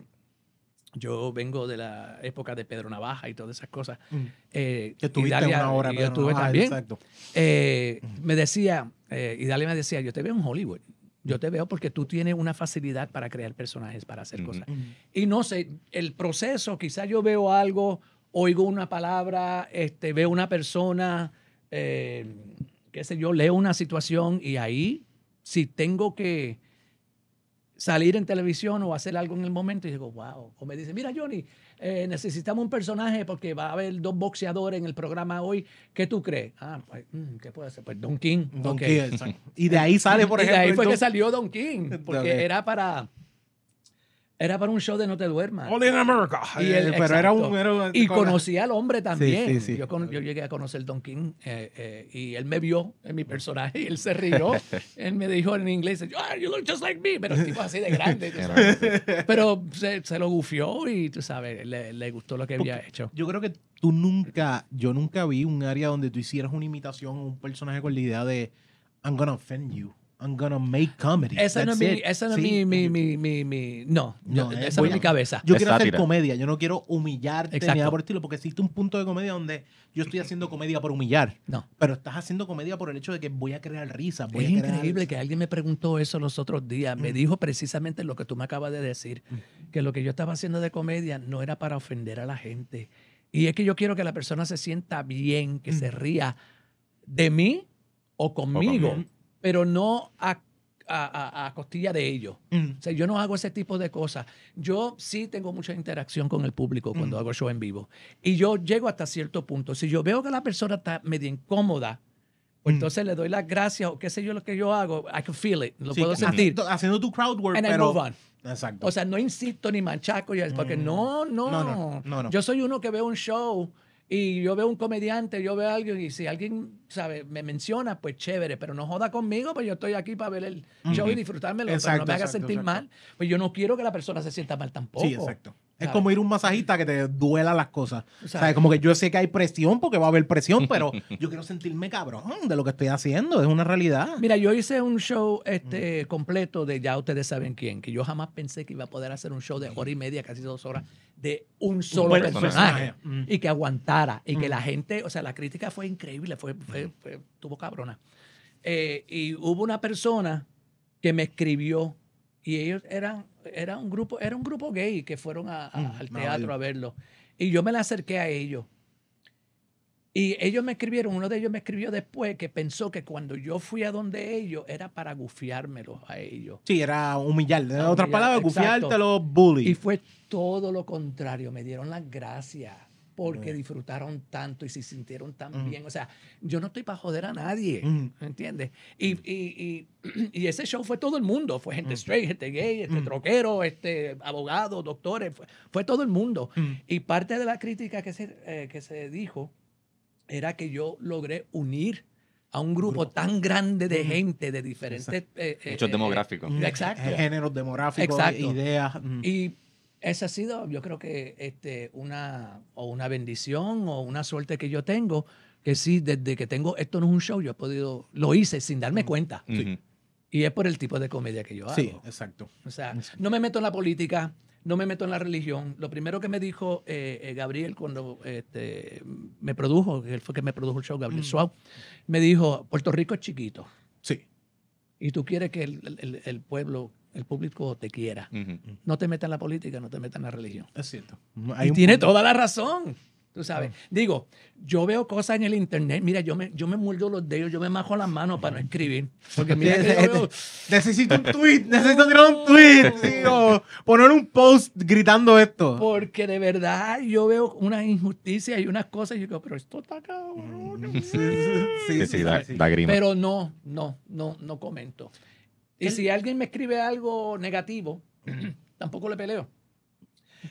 yo vengo de la época de Pedro Navaja y todas esas cosas. Mm. Eh, Que tuviste Idalia- una hora. y pero yo tuve también. Exacto. Eh, me decía, eh, Idalia me decía, yo te veo en Hollywood. Yo te veo porque tú tienes una facilidad para crear personajes, para hacer cosas. Y no sé, el proceso, quizás yo veo algo, oigo una palabra, este, veo una persona, eh, qué sé yo, leo una situación y ahí, si tengo que salir en televisión o hacer algo en el momento, y digo, wow. O me dice, mira, Johnny, eh, necesitamos un personaje porque va a haber dos boxeadores en el programa hoy. ¿Qué tú crees? Ah, pues, mm, ¿qué puede ser? Pues Don King. Don Ok. King, exacto. Y de ahí sale, por (laughs) y de ejemplo. ahí fue que entonces- salió Don King, porque era para era para un show de No te duermas. All in America. Y Eh, él- pero era un. Era un- Y con- conocí al hombre también. sí, sí. Yo, cono- yo llegué a conocer Don King eh, eh, y él me vio en mi personaje y él se rió. (laughs) él me dijo en inglés, ah, you look just like me, pero el tipo así de (laughs) grande. pero se, se lo gufió y tú sabes, le, le gustó lo que había hecho. Yo creo que tú nunca, yo nunca vi un área donde tú hicieras una imitación a un personaje con la idea de I'm gonna offend you. I'm gonna make comedy. Esa no es, mi, esa no es Sí. mi, mi, mi, mi, mi- no, No, eh, esa no es a- mi cabeza. Yo Es quiero hacer sátira. comedia, yo no quiero humillarte ni Exacto. nada por el estilo, porque existe un punto de comedia donde yo estoy haciendo comedia por humillar, No. pero estás haciendo comedia por el hecho de que voy a crear risas. Voy Es a crear- increíble que alguien me preguntó eso los otros días. Me Mm. dijo precisamente lo que tú me acabas de decir, que lo que yo estaba haciendo de comedia no era para ofender a la gente. Y es que yo quiero que la persona se sienta bien, que se Mm. ría de mí o conmigo, conmigo. Pero no a, a- a- costilla de ellos. Mm. O sea, yo no hago ese tipo de cosas. Yo sí tengo mucha interacción con el público cuando Mm. hago show en vivo. Y yo llego hasta cierto punto. Si yo veo que la persona está medio incómoda, pues Mm. entonces le doy las gracias o qué sé yo lo que yo hago. I can feel it. Lo Sí, puedo sentir. haciendo, tu crowd work, And I pero... move on. Exacto. O sea, no insisto ni manchaco, porque Mm. no, no, No, no, no, no. Yo soy uno que veo un show y yo veo un comediante, yo veo a alguien y si alguien, sabe, me menciona, pues chévere, pero no joda conmigo, pues yo estoy aquí para ver el show y disfrutármelo, pero no Exacto, me haga exacto, sentir exacto. mal. Pues yo no quiero que la persona se sienta mal tampoco. Sí, exacto. Es como ir a un masajista que te duela las cosas. O sabes. sea, como que yo sé que hay presión porque va a haber presión, pero (laughs) yo quiero sentirme cabrón de lo que estoy haciendo. Es una realidad. Mira, yo hice un show este, completo de ya ustedes saben quién, que yo jamás pensé que iba a poder hacer un show de hora y media, casi dos horas, de un solo personaje. personaje. Mm. Y que aguantara. Y que Mm. la gente, o sea, la crítica fue increíble, fue, fue, fue- tuvo cabrona. Eh, y hubo una persona que me escribió y ellos eran, era un grupo, era un grupo gay que fueron a- a- Mm, al teatro a verlo. Y yo me la acerqué a ellos. Y ellos me escribieron, uno de ellos me escribió después que pensó que cuando yo fui a donde ellos era para gufiármelo a ellos. Sí, era humillar. En otras palabras, exacto. gufiártelo, bully. Y fue todo lo contrario, me dieron las gracias. porque Mm. disfrutaron tanto y se sintieron tan Mm. bien. O sea, yo no estoy para joder a nadie, Mm. ¿me entiendes? Y, y, y, (clears throat) y ese show fue todo el mundo. Fue gente straight, gente gay, este troquero, este abogado, doctores. Fue, fue todo el mundo. Y parte de la crítica que se, eh, que se dijo era que yo logré unir a un grupo, Grupo. tan grande de gente de diferentes... eh, eh, Muchos eh, demográficos. Exacto. Géneros demográficos, Exacto. ideas. mm. Y esa ha sido, yo creo que este, una, o una bendición o una suerte que yo tengo, que sí, desde que tengo, esto no es un show, yo he podido, lo hice sin darme cuenta. Y es por el tipo de comedia que yo hago. Sí, exacto. O sea, no me meto en la política, no me meto en la religión. Lo primero que me dijo eh, eh, Gabriel cuando este, me produjo, que él fue que me produjo el show, Gabriel Mm. Suau, me dijo, Puerto Rico es chiquito Sí. y tú quieres que el, el- el pueblo, el público te quiera. No te metas en la política, no te metas en la religión. Es cierto. y tiene punto. toda la razón. Tú sabes. Digo, yo veo cosas en el internet. Mira, yo me, yo me muerdo los dedos, yo me majo las manos para no escribir. Porque mira que yo (laughs) veo- Necesito un tweet, necesito tirar un tweet, (laughs) sí, o poner un post gritando esto. Porque de verdad yo veo unas injusticias y unas cosas y yo digo, pero esto está cabrón. Sí, sí, Sí, sí, da, sí. da grima. Pero no, no, no, no comento. Y El- si alguien me escribe algo negativo, (clears throat) tampoco le peleo.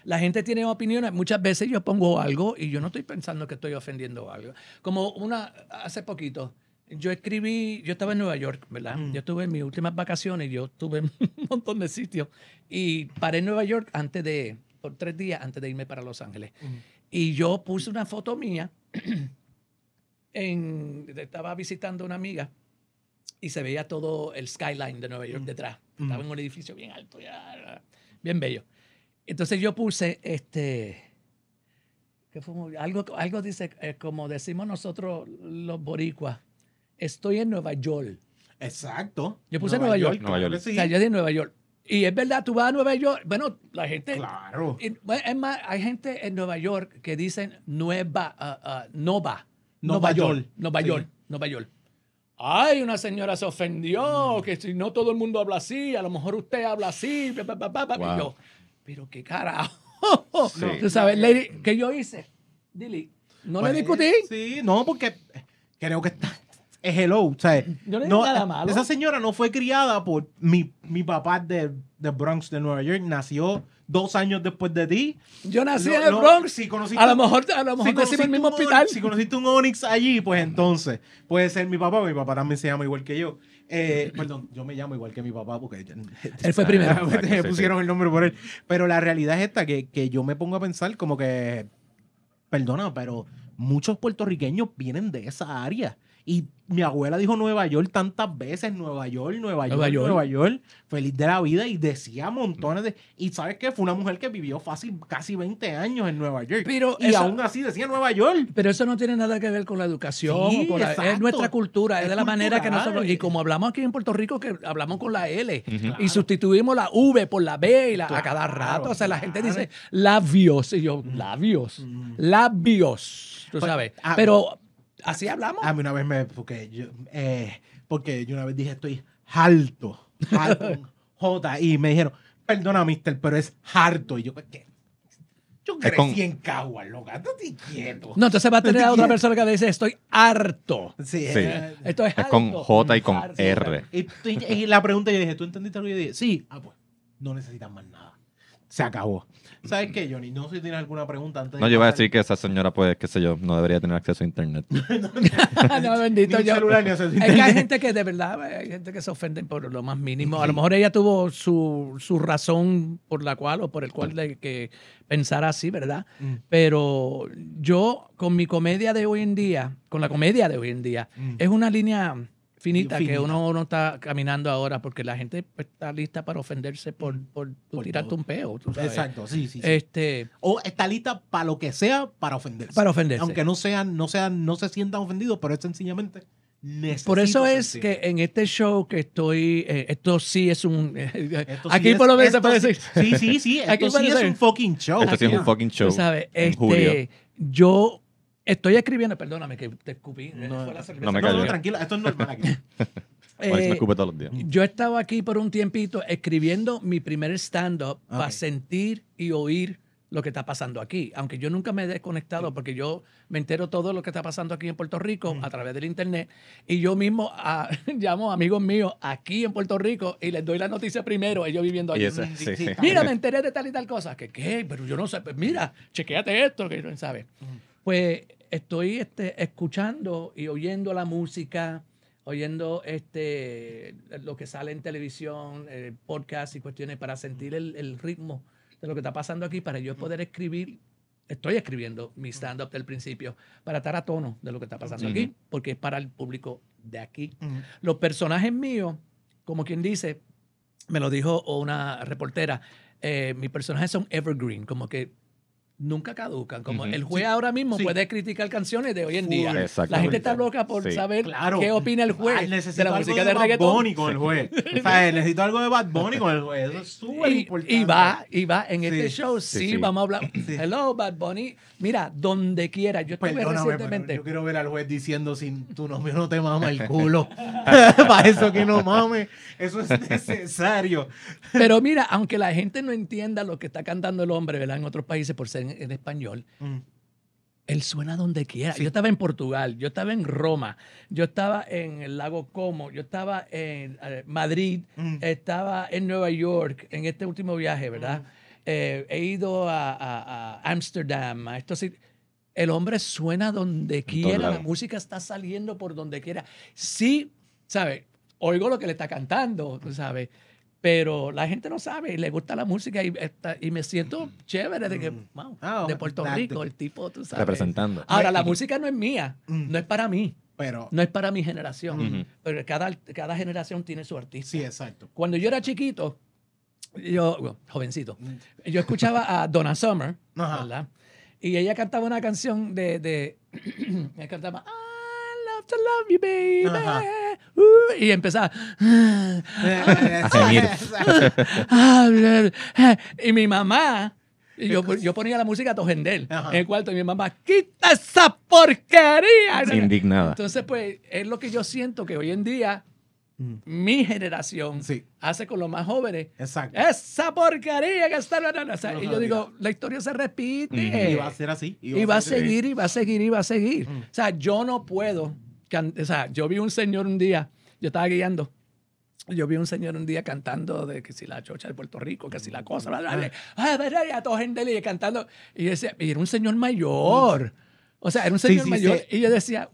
La gente tiene opiniones. Muchas veces yo pongo algo y yo no estoy pensando que estoy ofendiendo algo. Como una, hace poquito, yo escribí, yo estaba en Nueva York, ¿verdad? Mm. Yo estuve en mis últimas vacaciones, yo estuve en (laughs) un montón de sitios y paré en Nueva York antes de, por tres días antes de irme para Los Ángeles. Mm. Y yo puse una foto mía, (clears throat) en, estaba visitando a una amiga y se veía todo el skyline de Nueva York Mm. detrás. Estaba en un edificio bien alto, ya, bien bello. Entonces yo puse, este, que fue, algo, algo dice, eh, como decimos nosotros los boricuas, estoy en Nueva York. Exacto. Yo puse Nueva York. Nueva York. O sea, sí. yo de Nueva York. Y es verdad, tú vas a Nueva York, bueno, la gente... Claro. y, bueno, es más, hay gente en Nueva York que dicen Nueva, ah, Nova. Nueva Nueva York. York. Nueva Sí. York. Nueva York. Ay, una señora se ofendió, Mm. que si no todo el mundo habla así, a lo mejor usted habla así. Wow. Yo, pero qué carajo. (laughs) Sí. Tú sabes, lady, ¿qué yo hice? Dili, no Pues, le discutí. Sí, no, porque creo que está. Es hello, o sea, Yo no digo nada malo. Esa señora no fue criada por mi, mi papá de, de Bronx, de Nueva York. Nació dos años después de ti. Yo nací No, en el no, Bronx. si conociste- a lo mejor, a lo mejor Si el mismo hospital. Si conociste un Onyx allí, pues entonces puede ser mi papá. Mi papá también se llama igual que yo. Eh, perdón, yo me llamo igual que mi papá porque Él fue (laughs) primero. Me sí, pusieron el nombre por él. Pero la realidad es esta, que, que yo me pongo a pensar como que, perdona, pero muchos puertorriqueños vienen de esa área. Y mi abuela dijo Nueva York tantas veces, Nueva York, Nueva York, Nueva Nueva York. Feliz de la vida y decía montones de... Y ¿sabes qué? Fue una mujer que vivió fácil casi 20 años en Nueva York. Pero y eso- aún así decía Nueva York. Pero eso no tiene nada que ver con la educación. Sí, o con la- es nuestra cultura, es, Es de la manera que nosotros. Y como hablamos aquí en Puerto Rico, que hablamos con la L y sustituimos la V por la B y la, a cada rato. O sea, la gente dice labios. Y yo, labios. Mm. Labios. Tú Pues, sabes. ah, Pero así hablamos. A mí una vez me. Porque yo, eh, porque yo una vez dije estoy harto. Harto. (laughs) con J. Y me dijeron, perdona, mister, pero es harto. Y yo, ¿qué? Yo crecí con- en Caguas, loca. No te quieto. No, entonces va a tener a otra persona que dice, estoy harto. Sí. Sí. eh, Esto es, Es con harto. J y con Harto. R. y, y- y la pregunta yo dije, ¿tú entendiste lo que yo dije? Sí. Ah, pues, no necesitas más nada. Se acabó. ¿Sabes qué, Johnny? No sé si tienes alguna pregunta antes de No, yo iba a pasar- decir que esa señora, pues, qué sé yo, no debería tener acceso a internet. (laughs) no, bendito. Un yo- celular, ni acceso a Es que hay internet. gente que de verdad, hay gente que se ofenden por lo más mínimo. A lo mejor ella tuvo su, su razón por la cual o por el cual de que pensara así, ¿verdad? Mm. Pero yo con mi comedia de hoy en día, con la comedia de hoy en día, Mm. es una línea finita, Finita. que uno, uno está caminando ahora porque la gente pues, está lista para ofenderse por, por, tú Por tirarte todo. un peo. tú sabes. Exacto, sí, sí. sí. Este, o está lista para lo que sea para ofenderse. para ofenderse. Aunque no sean, no sean, no se sientan ofendidos, pero es sencillamente necesito Por eso es que en este show que estoy, eh, esto sí es un... (laughs) Esto aquí por lo menos se esto puede sí- decir. Sí, sí, sí. (laughs) Aquí Esto sí es un fucking show. Esto sí es un fucking show. Sabes, este, yo estoy escribiendo, perdóname que te escupí. No, fue la cerveza. no me No, no, cayó. tranquilo, esto es normal aquí. (laughs) Eso me Eh, escupe todos los días. yo estaba aquí por un tiempito escribiendo mi primer stand-up para sentir y oír lo que está pasando aquí. Aunque yo nunca me he desconectado porque yo me entero todo lo que está pasando aquí en Puerto Rico Mm. a través del internet y yo mismo ah, (laughs) llamo a amigos míos aquí en Puerto Rico y les doy la noticia primero, ellos viviendo Y allí. ese- Mm, sí, sí. Mira, (laughs) me enteré de tal y tal cosa. ¿Qué qué? Pero yo no sé. Pues mira, chequéate esto, que no sabe. Pues estoy este, escuchando y oyendo la música, oyendo este, lo que sale en televisión, eh, podcast y cuestiones para sentir el, el ritmo de lo que está pasando aquí, para yo poder escribir. Estoy escribiendo mi stand-up del principio para estar a tono de lo que está pasando aquí, porque es para el público de aquí. Los personajes míos, como quien dice, me lo dijo una reportera, eh, mis personajes son evergreen, como que nunca caducan. Como el juez Sí, ahora mismo sí. puede criticar canciones de hoy en día. La gente está loca por Sí. saber Claro. qué opina el Ah, juez necesito de la algo música de de Bad reggaetón. Bunny con el juez. O sea, necesito algo de Bad Bunny con el juez. Eso es súper importante. y va, y va en este show, sí, Sí, sí. vamos a hablar. Sí. Hello, Bad Bunny. Mira, donde quiera. Yo estuve Perdóname, recientemente. yo quiero ver al juez diciendo sin tu novio no te mama el culo. (laughs) (laughs) Para eso que no mame. Eso es necesario. Pero mira, aunque la gente no entienda lo que está cantando el hombre, ¿verdad? En otros países por ser en, en español, Mm. él suena donde quiera. Sí. Yo estaba en Portugal, yo estaba en Roma, yo estaba en el lago Como, yo estaba en eh, Madrid, Mm. estaba en Nueva York en este último viaje, ¿verdad? Eh, he ido a, a, a Ámsterdam, a estos El hombre suena donde quiera, la música está saliendo por donde quiera. Sí, ¿sabes? Oigo lo que le está cantando, sabes. Pero la gente no sabe, y le gusta la música y, está- y me siento chévere de que, Mm. wow, Ah, de Puerto Rico, el tipo, tú sabes. Representando. Ahora, la música no es mía, Mm. no es para mí, Pero, no es para mi generación, Ujú. pero cada, cada generación tiene su artista. sí, exacto. Cuando yo era chiquito, yo, bueno, jovencito, Mm. yo escuchaba a Donna Summer, Ajá. ¿verdad? Y ella cantaba una canción de, de (clears throat) ella cantaba to love you, baby. Ajá. Uh, y empezaba A gemir. (laughs) y mi mamá y yo, yo ponía la música a Tojendel Ajá. en el cuarto y mi mamá quita esa porquería Indignada. entonces pues es lo que yo siento que hoy en día Mm. mi generación Sí, hace con los más jóvenes exacto. esa porquería que está o sea, y Ajá, yo digo la historia se repite. Y va a ser así. y va a seguir, y va a seguir, y va a seguir. Mm. O sea, yo no puedo. Can- O sea, yo vi un señor un día, yo estaba guiando, yo vi un señor un día cantando de que si la chocha de Puerto Rico, que si la cosa, bla, bla, bla. Ah, a toda gente le cantando. Y decía, y era un señor mayor. O sea, era un Sí, señor sí, mayor. sí. Y yo decía,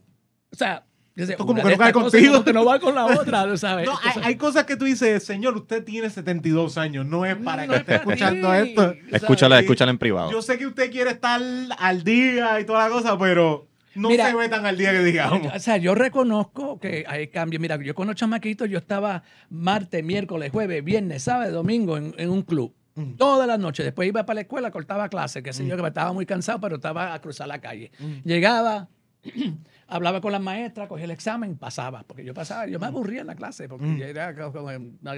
o sea, yo decía, como que no cae contigo. como que no va con la (laughs) otra, ¿no ¿sabes? No, hay, Entonces, hay cosas que tú dices, señor, usted tiene 72 años, no es para no que es esté para escuchando ti, esto. ¿sabes? Escúchala, escúchala en privado. Yo sé que usted quiere estar al día y toda la cosa, pero no Mira, se ve tan al día que digamos. O sea, yo reconozco que hay cambios. Mira, yo con los chamaquitos, yo estaba martes, miércoles, jueves, viernes, sábado, domingo en, en un club. Mm. Todas las noches. Después iba para la escuela, cortaba clases, qué sé yo, que estaba muy cansado, pero estaba a cruzar la calle. Mm. Llegaba, (clears throat) hablaba con las maestras, cogía el examen, pasaba. Porque yo pasaba, yo me aburría en la clase, porque Mm. era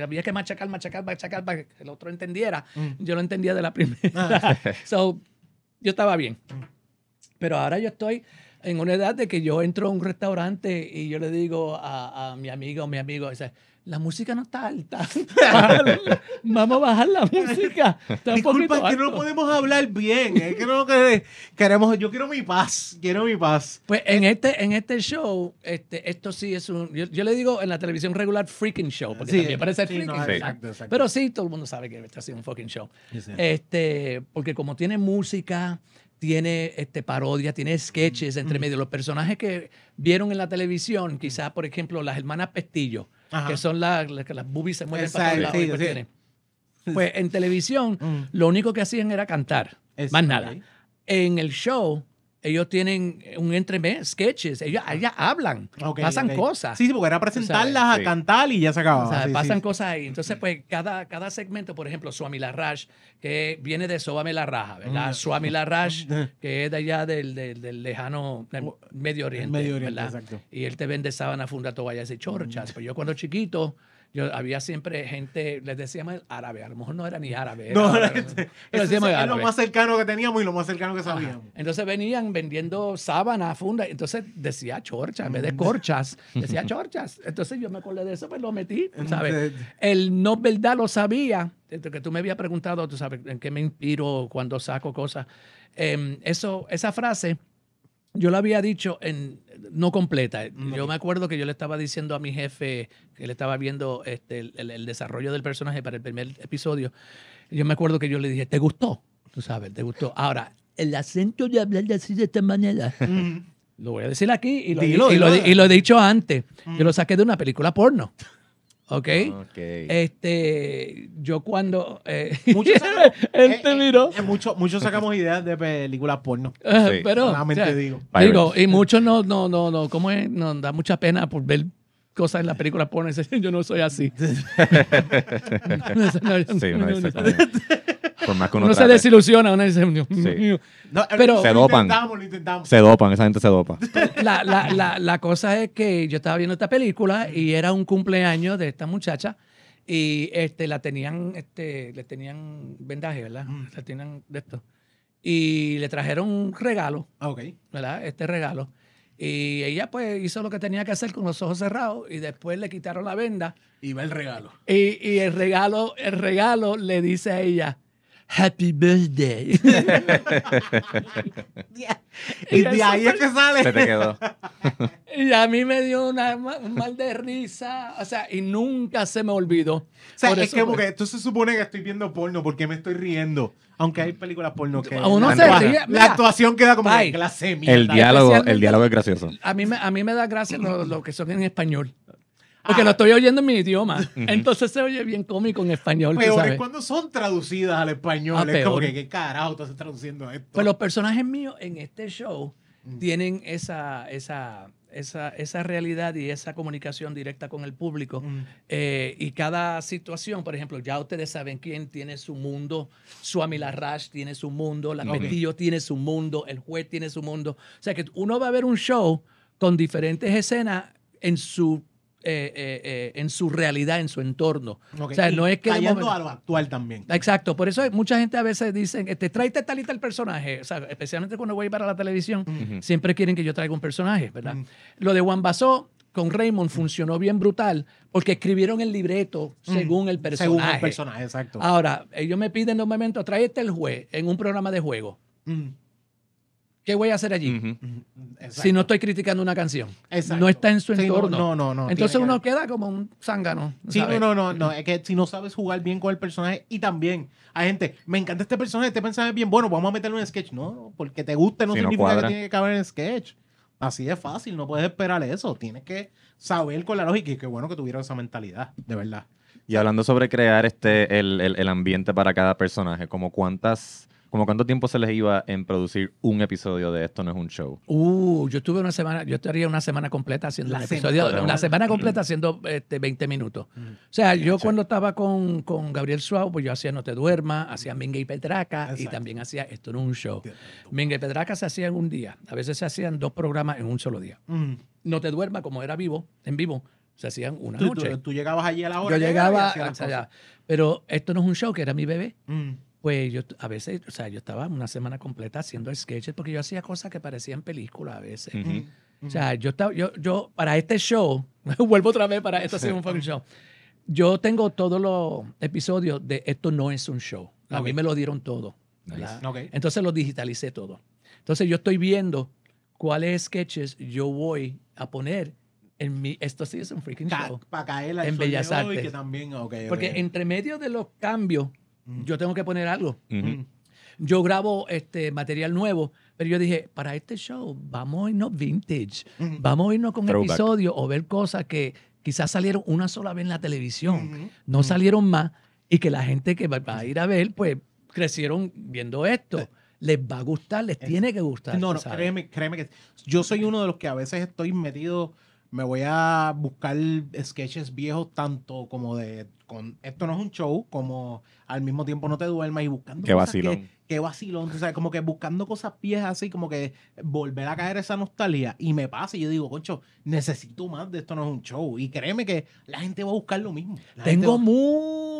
había que machacar, machacar, machacar para que el otro entendiera. Mm. Yo lo entendía de la primera. (laughs) so, yo estaba bien. Pero ahora yo estoy en una edad de que yo entro a un restaurante y yo le digo a, a mi amigo mi amigo, dice, la música no está alta. (laughs) Vamos a bajar la música. Está Disculpa, es que no alto". podemos hablar bien. Es que no que- queremos, yo quiero mi paz, quiero mi paz. Pues en este, en este show, este, esto sí es un. Yo, yo le digo en la televisión regular freaking show, porque Sí, también parece sí, freaking. no, Sí. exacto, exacto. Pero sí, todo el mundo sabe que este ha sido un fucking show. Este, porque como tiene música, tiene este, parodia, tiene sketches Mm. entre medio. Los personajes que vieron en la televisión, quizás, por ejemplo, las hermanas Pestillo, Ajá. que son las que las boobies se mueven para todos lados. sí, cuestiones. (laughs) Pues en televisión, Mm. lo único que hacían era cantar, más nada. En el show, ellos tienen un entremés, sketches, ellos allá hablan, Ok, pasan cosas. Sí, sí, porque era presentarlas Sí. a cantar y ya se acababa. O sea, Sí, pasan sí. cosas ahí. Entonces, pues, cada, cada segmento, por ejemplo, Swami Larrash, que viene de Sobame la Raja, ¿verdad? Mm. Swami Larrash, (laughs) Mm. que es de allá del, del, del lejano del Medio Oriente, Medio Oriente, ¿verdad? exacto. Y él te vende sábana funda toallas y chorchas. Pues yo cuando chiquito, yo había siempre gente, les decíamos árabe, a lo mejor no era ni árabe. No, era- (laughs) este- pero ese decíamos es lo árabe. más cercano que teníamos y lo más cercano que Ajá. sabíamos. Entonces venían vendiendo sábanas, fundas, entonces decía chorcha, en vez de corchas, (laughs) decía chorchas. Entonces yo me acordé de eso, pues lo metí, ¿sabes? El no verdad lo sabía, que tú me habías preguntado, tú sabes, en qué me inspiro cuando saco cosas. Em, eso, esa frase, yo la había dicho en no completa. Yo me acuerdo que yo le estaba diciendo a mi jefe que le estaba viendo este, el, el- el desarrollo del personaje para el primer episodio. Yo me acuerdo que yo le dije, ¿te gustó? Tú sabes, ¿te gustó? Ahora, el acento de hablar de así de esta manera. (laughs) mm, Lo voy a decir aquí y lo, Dilo, y lo- dilo. y lo he dicho antes. Yo lo saqué de una película porno. ¿Ok? Ok. Este, yo cuando. eh, muchos (laughs) sacamos, él eh, te eh, miró. eh, mucho- muchos sacamos ideas de películas porno. (laughs) Sí. Pero. Solamente o sea, digo. digo, y muchos no, no, no, no, ¿cómo es? Nos da mucha pena por ver cosas en la película porno. (laughs) Yo no soy así. Sí, uno dice como- Por más que uno Uno se trate, desilusiona, uno dice, Dios Sí. mío. No, Pero- Se lo dopan. intentamos, lo intentamos. se dopan, esa gente se dopa. la, la, la, la cosa es que yo estaba viendo esta película y era un cumpleaños de esta muchacha y este, la tenían, este, le tenían vendaje, ¿verdad? La tenían de esto. Y le trajeron un regalo, Ah, ok. ¿verdad? Este regalo. Y ella pues hizo lo que tenía que hacer con los ojos cerrados y después le quitaron la venda Y va el regalo. y, y el regalo, el regalo le dice a ella, Happy Birthday. (laughs) Y de ahí es que Se sale. te quedó. (laughs) Y a mí me dio una, un mal de risa, o sea, y nunca se me olvidó. O sea, Por es eso que porque esto se supone que estoy viendo porno, porque me estoy riendo? Aunque hay películas porno que... Uno la, se ríe, la actuación queda como de clase El mierda. diálogo, el diálogo es gracioso. A mí me, a mí me da gracia lo, lo que son en español. Porque lo estoy oyendo en mi idioma. (laughs) Entonces se oye bien cómico en español, Peor es cuando son traducidas al español. Ah, es como que, ¿qué carajo estás traduciendo esto? Pues los personajes míos en este show tienen esa, esa, esa, esa realidad y esa comunicación directa con el público. Mm. Eh, y cada situación, por ejemplo, ya ustedes saben quién tiene su mundo, Swami Larrash tiene su mundo, la Ok. Petillo tiene su mundo, el juez tiene su mundo. O sea que uno va a ver un show con diferentes escenas en su, eh, eh, eh, en su realidad, en su entorno. Ok, O sea, y no es que... Cayendo momento- a lo actual también. Exacto, por eso hay- mucha gente a veces dicen, este, tráete tal y tal personaje, o sea, especialmente cuando voy para la televisión, siempre quieren que yo traiga un personaje, ¿verdad? Lo de Juan Basó con Raymond funcionó bien brutal porque escribieron el libreto según el personaje. Según el personaje, exacto. Ahora, ellos me piden de un momento, tráete el juez en un programa de juego. ¿Qué voy a hacer allí? Si no estoy criticando una canción. Exacto. No está en su Sí, no, entorno. no, no, no, Entonces uno queda como un zángano. Sí, ¿sabes? no, no, no, no, es que si no sabes jugar bien con el personaje y también hay gente, me encanta este personaje, este personaje es bien bueno, vamos a meterlo en el sketch. No, porque te guste no Si no significa que tiene que caber en el sketch. Así de fácil, no puedes esperar eso, tienes que saber con la lógica y qué bueno que tuvieron esa mentalidad, de verdad. Y hablando sobre crear este el, el- el ambiente para cada personaje, como cuántas, como cuánto tiempo se les iba en producir un episodio de Esto no es un show. Uh, yo estuve una semana, yo estaría una semana completa haciendo La un semana, episodio, ¿no? una semana completa haciendo este, 20 minutos. O sea, yo cuando estaba con, con Gabriel Suárez, pues yo hacía No te duermas, hacía Minga y Petraca y Exacto. también hacía Esto no es un show. Minga y Petraca se hacían un día, a veces se hacían dos programas en un solo día. Mm. No te duermas, como era vivo, en vivo, se hacían una Tú, noche. tú- tú llegabas allí a la hora. yo llegaba y allá. Pero esto no es un show, que era mi bebé. Mm. Pues yo a veces, o sea, yo estaba una semana completa haciendo sketches porque yo hacía cosas que parecían películas a veces. Ujú. O sea, yo estaba, yo, yo, para este show, (laughs) vuelvo otra vez para esto ha sido un fucking show. Yo tengo todos los episodios de Esto no es un show. A mí Ok. me lo dieron todo. ¿verdad? Ok. Entonces lo digitalicé todo. Entonces yo estoy viendo cuáles sketches yo voy a poner en mi. Esto sí es un freaking show. Para caer En Bellas Artes. que también, ok, ok. Porque entre medio de los cambios. Yo tengo que poner algo. Yo grabo este material nuevo, pero yo dije, para este show, vamos a irnos vintage. Vamos a irnos con Throwback. episodios o ver cosas que quizás salieron una sola vez en la televisión, no salieron más y que la gente que va va a ir a ver, pues crecieron viendo esto. Les va a gustar, les tiene que gustar. No, no, ¿sabes? créeme, créeme que yo soy uno de los que a veces estoy metido me voy a buscar sketches viejos tanto como de con esto no es un show, como al mismo tiempo no te duermas y buscando Qué cosas vacilón. que, que vacilón, tú sabes, como que buscando cosas viejas así, como que volver a caer esa nostalgia y me pasa y yo digo, concho, necesito más de esto no es un show y créeme que la gente va a buscar lo mismo. La Tengo va-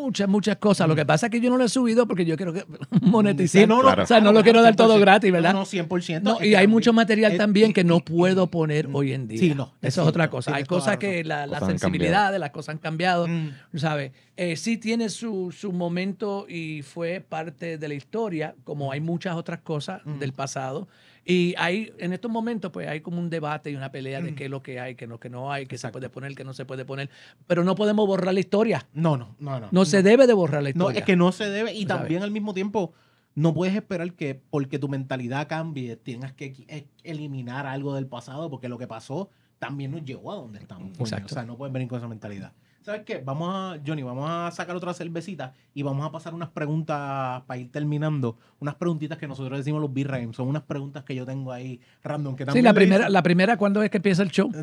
muchas, muchas cosas. Lo que pasa es que yo no lo he subido porque yo quiero que (laughs) monetizar. Sí, no, no, Claro. O sea, no lo quiero dar todo 100%. gratis, ¿verdad? No, no, 100%. No, y hay mucho material es- también que no puedo poner hoy en día. Sí, no, es Eso es otra cosa. Hay cosas que la, la Cosas sensibilidad de las cosas han cambiado, Mm. ¿sabes? Eh, sí tiene su, su momento y fue parte de la historia, como hay muchas otras cosas Mm. del pasado. Y hay, en estos momentos, pues hay como un debate y una pelea de Mm. qué es lo que hay, qué es lo que no hay, qué Exacto. se puede poner, qué no se puede poner. Pero no podemos borrar la historia. No, no, no, no. No, se debe de borrar la No, historia. es que no se debe y sabes. también al mismo tiempo no puedes esperar que porque tu mentalidad cambie tengas que eliminar algo del pasado porque lo que pasó también nos llevó a donde estamos. Exacto. O sea, no puedes venir con esa mentalidad. ¿Sabes qué? Vamos a, Johnny, vamos a sacar otra cervecita y vamos a pasar unas preguntas para ir terminando. Unas preguntitas que nosotros decimos los B-Rhymes. Son unas preguntas que yo tengo ahí random. Que Sí, también la primera, la primera, ¿cuándo es que empieza el show? (laughs) no,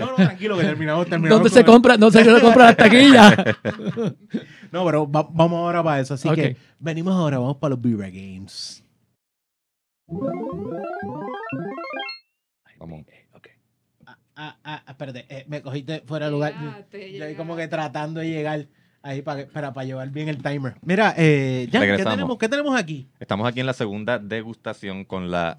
no, tranquilo, que terminamos. terminamos ¿Dónde se el- compra? No se compra la taquilla. (laughs) No, pero va- vamos ahora para eso. Así que venimos ahora, vamos para los Games. Vamos. Ah, ah, ah, espérate, eh, me cogiste fuera de lugar. Llegaste, Yo ahí como que tratando de llegar ahí para, para, para llevar bien el timer. Mira, eh, ya, ¿qué tenemos, ¿qué tenemos aquí? Estamos aquí en la segunda degustación con la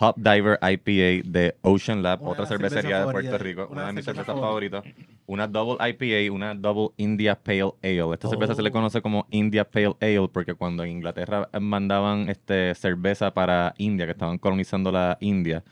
Hop Diver IPA de Ocean Lab, Una otra cervecería de Puerto. Rico, Una una de mis cerveza cervezas favoritas. Una Double IPA, una Double India Pale Ale. Esta cerveza se le Oh. conoce como India Pale Ale porque cuando en Inglaterra mandaban este, cerveza para India, que estaban colonizando la India,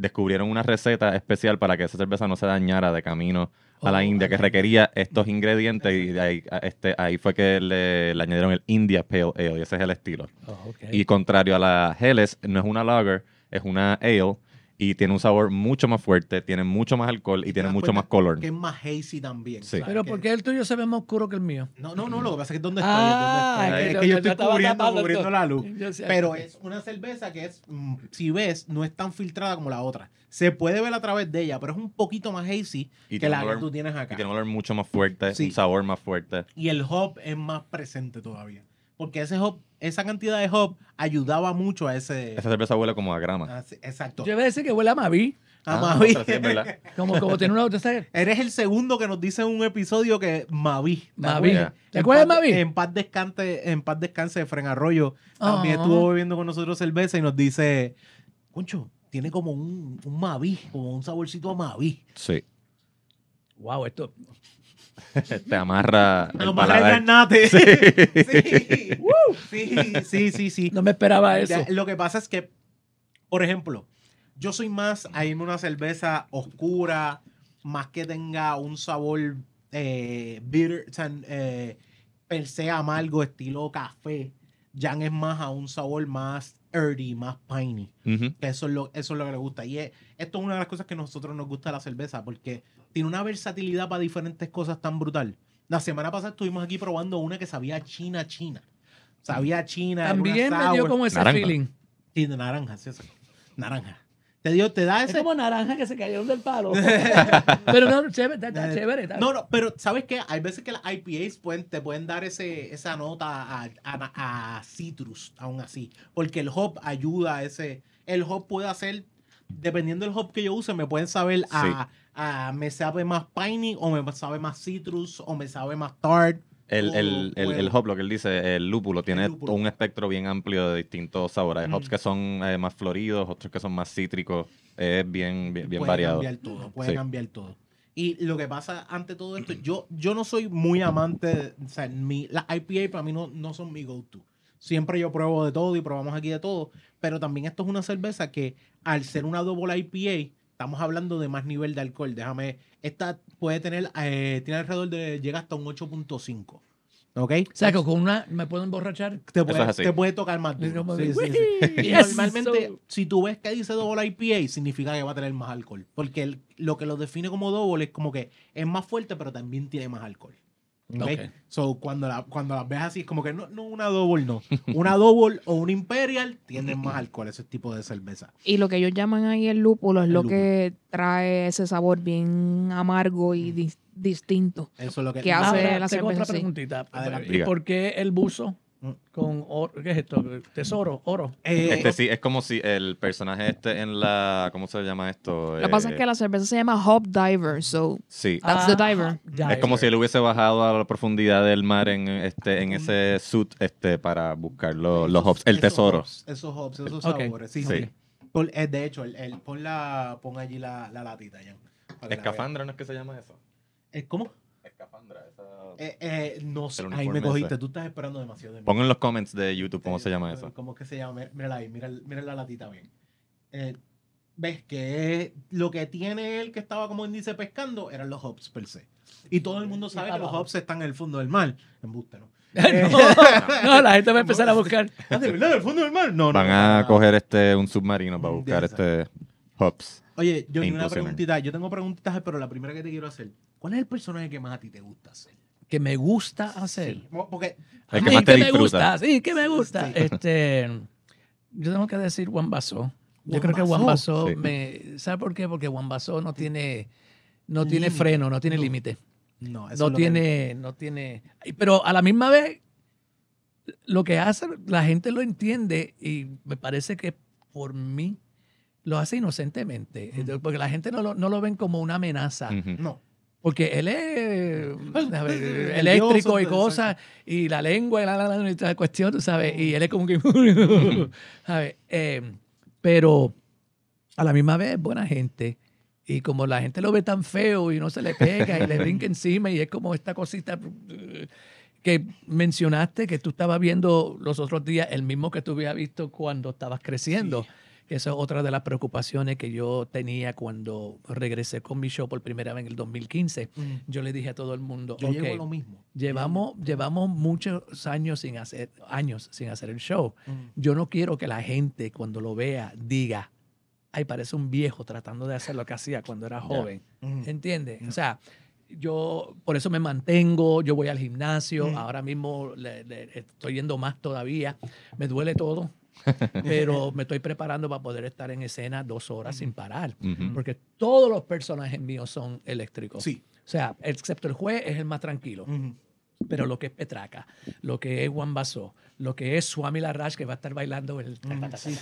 descubrieron una receta especial para que esa cerveza no se dañara de camino a la Oh, India, que requería estos ingredientes y de ahí, a- este, ahí fue que le, le añadieron el India Pale Ale y ese es el estilo. Oh. Y contrario a la Helles, no es una lager, es una ale y tiene un sabor mucho más fuerte, tiene mucho más alcohol y ¿Te tiene mucho más color. Que es más hazy también. Sí. Pero ¿por qué el tuyo se ve más oscuro que el mío? No, no, no, lo que pasa es que ¿dónde? Ah, ¿Dónde estoy? es es que yo yo estoy cubriendo, la luz. Sé. Pero es una cerveza que es, mm, si ves, no es tan filtrada como la otra. Se puede ver a través de ella, pero es un poquito más hazy Y que la que tú tienes Y acá. tiene un olor mucho más fuerte, Sí. un sabor más fuerte. Y el hop es más presente todavía. Porque ese hop, esa cantidad de hop ayudaba mucho a ese. Esa cerveza huele como a grama. a ese- exacto. Yo iba a decir que huele a Mavi. Ah, Ah, Mavi. sí. (laughs) Como, como tiene una otra. Eres el segundo que nos dice en un episodio que Mavi. ¿te Mavi. acuerdas? ¿Te En acuerdas de Mavi? En paz descanse, en paz descanse, Fren Arroyo también Ah. estuvo bebiendo con nosotros cerveza y nos dice, Concho, tiene como un, un Mavi, como un saborcito a Mavi. Sí. Wow, esto. (laughs) Te amarra el Amarra el garnate. Sí. Sí. sí, sí, sí, sí. No me esperaba eso. Lo que pasa es que, por ejemplo, yo soy más a irme a una cerveza oscura, más que tenga un sabor eh, bitter, o sea, eh, per se amargo, estilo café. Jan es más a un sabor más earthy, más piney. Eso es lo, eso es lo que le gusta. Y es- esto es una de las cosas que a nosotros nos gusta de la cerveza, porque tiene una versatilidad para diferentes cosas tan brutal. La semana pasada estuvimos aquí probando una que sabía china, china. Sabía china. También me dio como ese Naranja. feeling. Sí, de naranja, sí, eso. Naranja. Te dio, te da Es ese. como naranja que se cayeron del palo. (laughs) Pero no, chévere, está, está chévere. está- No, no, pero ¿sabes qué? Hay veces que las IPAs pueden, te pueden dar ese, esa nota a, a- a citrus, aún así. Porque el hop ayuda a ese. El hop puede hacer, dependiendo del hop que yo use, me pueden saber a, a- me sabe más piney, o me sabe más citrus, o me sabe más tart. El, o- el, el, el hop, lo que él dice, el lúpulo, tiene lúpulo. un espectro bien amplio de distintos sabores. Hay Mm. hops que son eh, más floridos, otros que son más cítricos. Es bien, bien, bien puede variado. cambiar todo, puede Sí. cambiar todo. Y lo que pasa ante todo esto, yo, yo no soy muy amante, o sea, mi, las IPA para mí no, no son mi go-to. Siempre yo pruebo de todo y probamos aquí de todo, pero también esto es una cerveza que al ser una double IPA, estamos hablando de más nivel de alcohol. Déjame, esta puede tener, eh, tiene alrededor de, llega hasta un 8.5. ¿Ok? O sea, que con una me puedo emborrachar. te puede, te puede tocar más duro. Sí, sí, normalmente, so- si tú ves que dice double IPA, significa que va a tener más alcohol. Porque el- lo que lo define como double es como que es más fuerte, pero también tiene más alcohol. ¿Ok? Ok. So, cuando, la, cuando las ves así, es como que no, no una double, no. (laughs) Una double o una imperial tienen más alcohol, ese tipo de cerveza. Y lo que ellos llaman ahí el lúpulo es El lo lúpulo. que trae ese sabor bien amargo y dis- distinto. Eso es lo que... ¿Qué hace Ahora, la tengo cerveza otra así? preguntita. Adelante. ¿Y por qué el buzo Mm. Con oro? ¿Qué es esto? Tesoro, oro. Eh, Este sí, es como si el personaje este en la. ¿Cómo se llama esto? Lo que pasa es Eh, que la cerveza se llama Hop Diver, so Sí. That's the diver. Es como si él hubiese bajado a la profundidad del mar en este en ese suit este para buscar lo- los esos- hops, el esos tesoro. hops, esos hops, esos sabores. Sí, Sí. eh, de hecho, el, el- pon, la, pon allí la, la latita ya. Escafandra, ¿no es que se llama eso? ¿Cómo? Escafandra, esa... Eh, eh, no sé. El Ahí me cogiste. ese. Tú estás esperando demasiado de mí. Pongan en los comments de YouTube cómo se llama eso. ¿Cómo es que se llama? Mira- Mírala ahí, mira, mira la latita bien. Eh, ¿Ves que lo que tiene él que estaba como índice pescando eran los hops per se? Y todo el mundo sabe que los hops están en el fondo del mar. Embuste, ¿no? (laughs) no, (laughs) no, la gente va a empezar a buscar. (laughs) Ah, ¿De verdad? ¿Del fondo del mar? No, no. Van no, a no. coger este un submarino para buscar este hops. Oye, yo tengo una preguntita. Yo tengo preguntitas, pero la primera que te quiero hacer. ¿Cuál es el personaje que más a ti te gusta hacer? Que me gusta hacer. Porque El que Sí, más te me disfruta. gusta, sí, que me gusta. Sí. Este, yo tengo que decir Juan Basó. Yo Juan creo que. Juan Basó Sí. me. ¿Sabe por qué? Porque Juan Basó no tiene, no tiene freno, no tiene No. límite. no, eso No es lo que- tiene, no tiene. Pero a la misma vez, lo que hace, la gente lo entiende y me parece que por mí lo hace inocentemente. Porque la gente no lo, no lo ven como una amenaza. No. Porque él es a ver, El eléctrico y cosas, y la lengua y la, la, la, y toda la cuestión, tú sabes, y él es como que... (laughs) ¿sabes? Eh, pero a la misma vez es buena gente. Y como la gente lo ve tan feo y no se le pega y le (laughs) brinca encima y es como esta cosita que mencionaste que tú estabas viendo los otros días, el mismo que tú habías visto cuando estabas creciendo. Esa es otra de las preocupaciones que yo tenía cuando regresé con mi show por primera vez en el 2015. Mm. Yo le dije a todo el mundo, Yo "Ok, llevo lo mismo. llevamos, llevamos muchos años sin hacer, años sin hacer el show. Mm. Yo no quiero que la gente cuando lo vea diga, ay, parece un viejo tratando de hacer lo que hacía cuando era joven. Mm. ¿Entiendes? O sea, yo por eso me mantengo, yo voy al gimnasio, Mm. ahora mismo le- le- estoy yendo más todavía, me duele todo, (laughs) pero me estoy preparando para poder estar en escena dos horas sin parar, porque todos los personajes míos son eléctricos. Sí. O sea, excepto el juez es el más tranquilo, pero lo que es Petraca, lo que es Juan Basó, lo que es Swami Larrash que va a estar bailando el... Sí.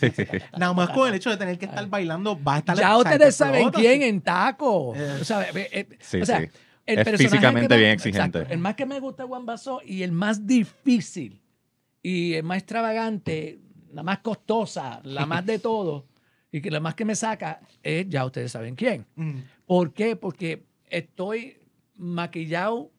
Nada más con el hecho de tener que estar bailando, va a estar Ya ustedes te saben quién en taco. Eh, O sea, eh, Sí, o sea, sí. el Es personaje físicamente bien exigente. exacto, el más que me gusta Juan Basó y el más difícil y el más extravagante, la más costosa, la más de todo y que la más que me saca es, ya ustedes saben quién. Mm. ¿Por qué? Porque estoy maquillado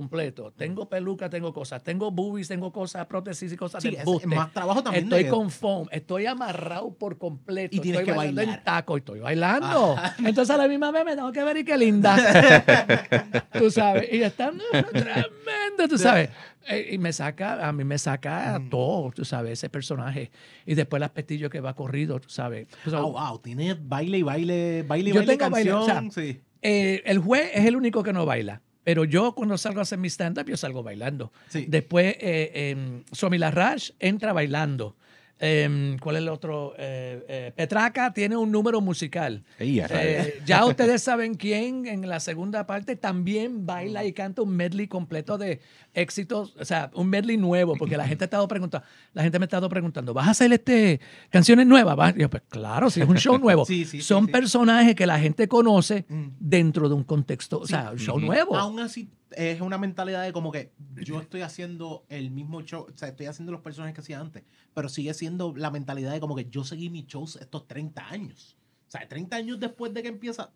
completo. Tengo peluca, tengo cosas. Tengo boobies, tengo cosas, prótesis y cosas Sí, de es, más trabajo también. Estoy de- con foam, estoy amarrado por completo. Y tienes estoy que bailando bailar. en taco, estoy bailando. Entonces a la misma vez me tengo que ver y qué linda. (laughs) tú sabes. Y está no, tremendo, tú sabes. Eh, Y me saca, a mí me saca Mm. todo, tú sabes, ese personaje. Y después las pestillos que va corrido, tú sabes. Tú sabes, Ah, wow, tiene baile y baile, baile y Yo baile tengo baile, o canción. sea, sí. eh, el juez es el único que no baila. Pero yo cuando salgo a hacer mi stand-up, yo salgo bailando. Sí. Después, eh, em, Somi Larrash entra bailando. Em, ¿Cuál es el otro? Eh, eh, Petraca tiene un número musical. Eh, ya ustedes saben quién en la segunda parte también baila y canta un medley completo de éxitos, o sea, un medley nuevo, porque la gente ha estado preguntando, la gente me ha estado preguntando, ¿vas a hacer este canciones nuevas? Yo, pues claro, si es un show nuevo. (laughs) Sí, sí, Son sí. personajes que la gente conoce Mm. dentro de un contexto, o sea, un show nuevo. Aún así, es una mentalidad de como que yo estoy haciendo el mismo show, o sea, estoy haciendo los personajes que hacía antes, pero sigue siendo la mentalidad de como que yo seguí mis shows estos 30 años. O sea, 30 años después de que empieza,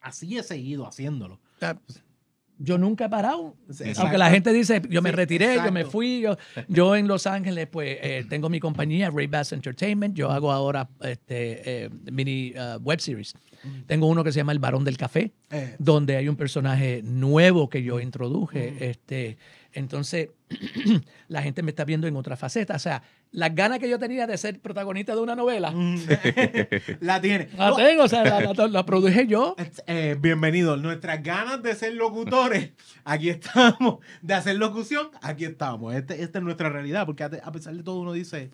así he seguido haciéndolo. Yo nunca he parado. Exacto. Aunque la gente dice, yo me Sí, retiré, yo me fui, yo, yo en Los Ángeles, pues eh, tengo mi compañía, Ray Bass Entertainment, yo hago ahora este, eh, mini uh, web series. Tengo uno que se llama El Varón del Café, Eh, donde hay un personaje nuevo que yo introduje. Este, Entonces, (clears throat) la gente me está viendo en otra faceta. O sea, las ganas que yo tenía de ser protagonista de una novela, Mm, (laughs) la tiene. la tengo, o sea, la, la- la produje yo. eh, bienvenido. Nuestras ganas de ser locutores, aquí estamos. De hacer locución, aquí estamos. Este- esta es nuestra realidad, porque a, pesar de todo uno dice,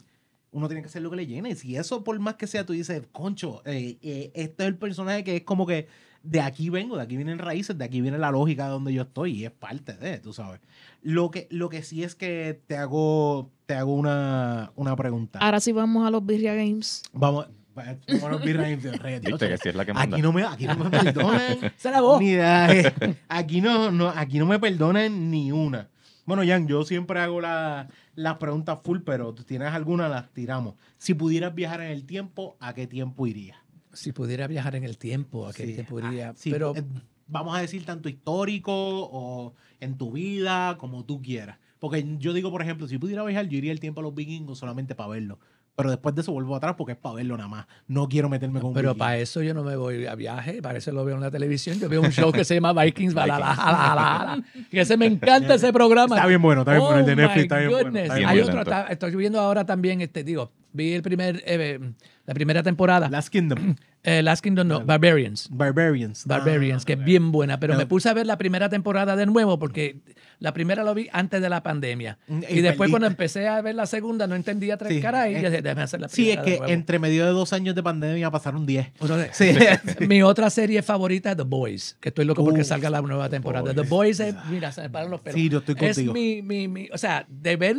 uno tiene que hacer lo que le llene. Si eso, por más que sea, tú dices, concho, eh, eh, este es el personaje que es como que de aquí vengo, de aquí vienen raíces, de aquí viene la lógica de donde yo estoy y es parte de, tú sabes. Lo que, lo que sí es que te hago, te hago una, una pregunta. Ahora sí vamos a los Birria Games. Vamos, vamos a los Birra Games, rey, Dios. Viste que sí es la que manda. Aquí no me, aquí no me perdonan. Se (laughs) la voz. ni de- aquí, no, no, aquí no me perdonan ni una. Bueno, Jan, yo siempre hago la- las preguntas full, pero tú tienes alguna, las tiramos. Si pudieras viajar en el tiempo, ¿a qué tiempo irías? Si pudiera viajar en el tiempo, ¿a qué Sí, tiempo iría? ah, sí, Pero eh, vamos a decir tanto histórico o en tu vida, como tú quieras. Porque yo digo, por ejemplo, si pudiera viajar, yo iría el tiempo a los vikingos solamente para verlo. Pero después de eso vuelvo atrás porque es para verlo nada más. No quiero meterme con Pero para eso yo no me voy a viaje, para eso lo veo en la televisión. Yo veo un show que se llama Vikings, (laughs) (laughs) que ese me encanta ese programa. Está bien bueno, está bien bueno. El de Oh, Netflix está bien bueno. goodness. está Bien Hay bueno. otro, está- estoy viendo ahora también, este, digo, vi el primer, eh, la primera temporada, Last Kingdom. (clears throat) eh, Last Kingdom, no, Barbarians. Barbarians. Barbarians, Ah, que es bien buena, pero me puse a ver la primera temporada de nuevo porque la primera lo vi antes de la pandemia. Mm, Y, y después cuando empecé a ver la segunda no entendía tres Sí, caras y es- dije, déjame hacer la Sí, es primera de que nuevo". entre medio de dos años de pandemia pasaron 10. Entonces, Sí. (laughs) Mi otra serie favorita es The Boys, que estoy loco porque salga la nueva temporada. The Boys es, mira, se me paran los pelos. Sí, yo estoy es contigo. mi, mi, mi, o sea, de ver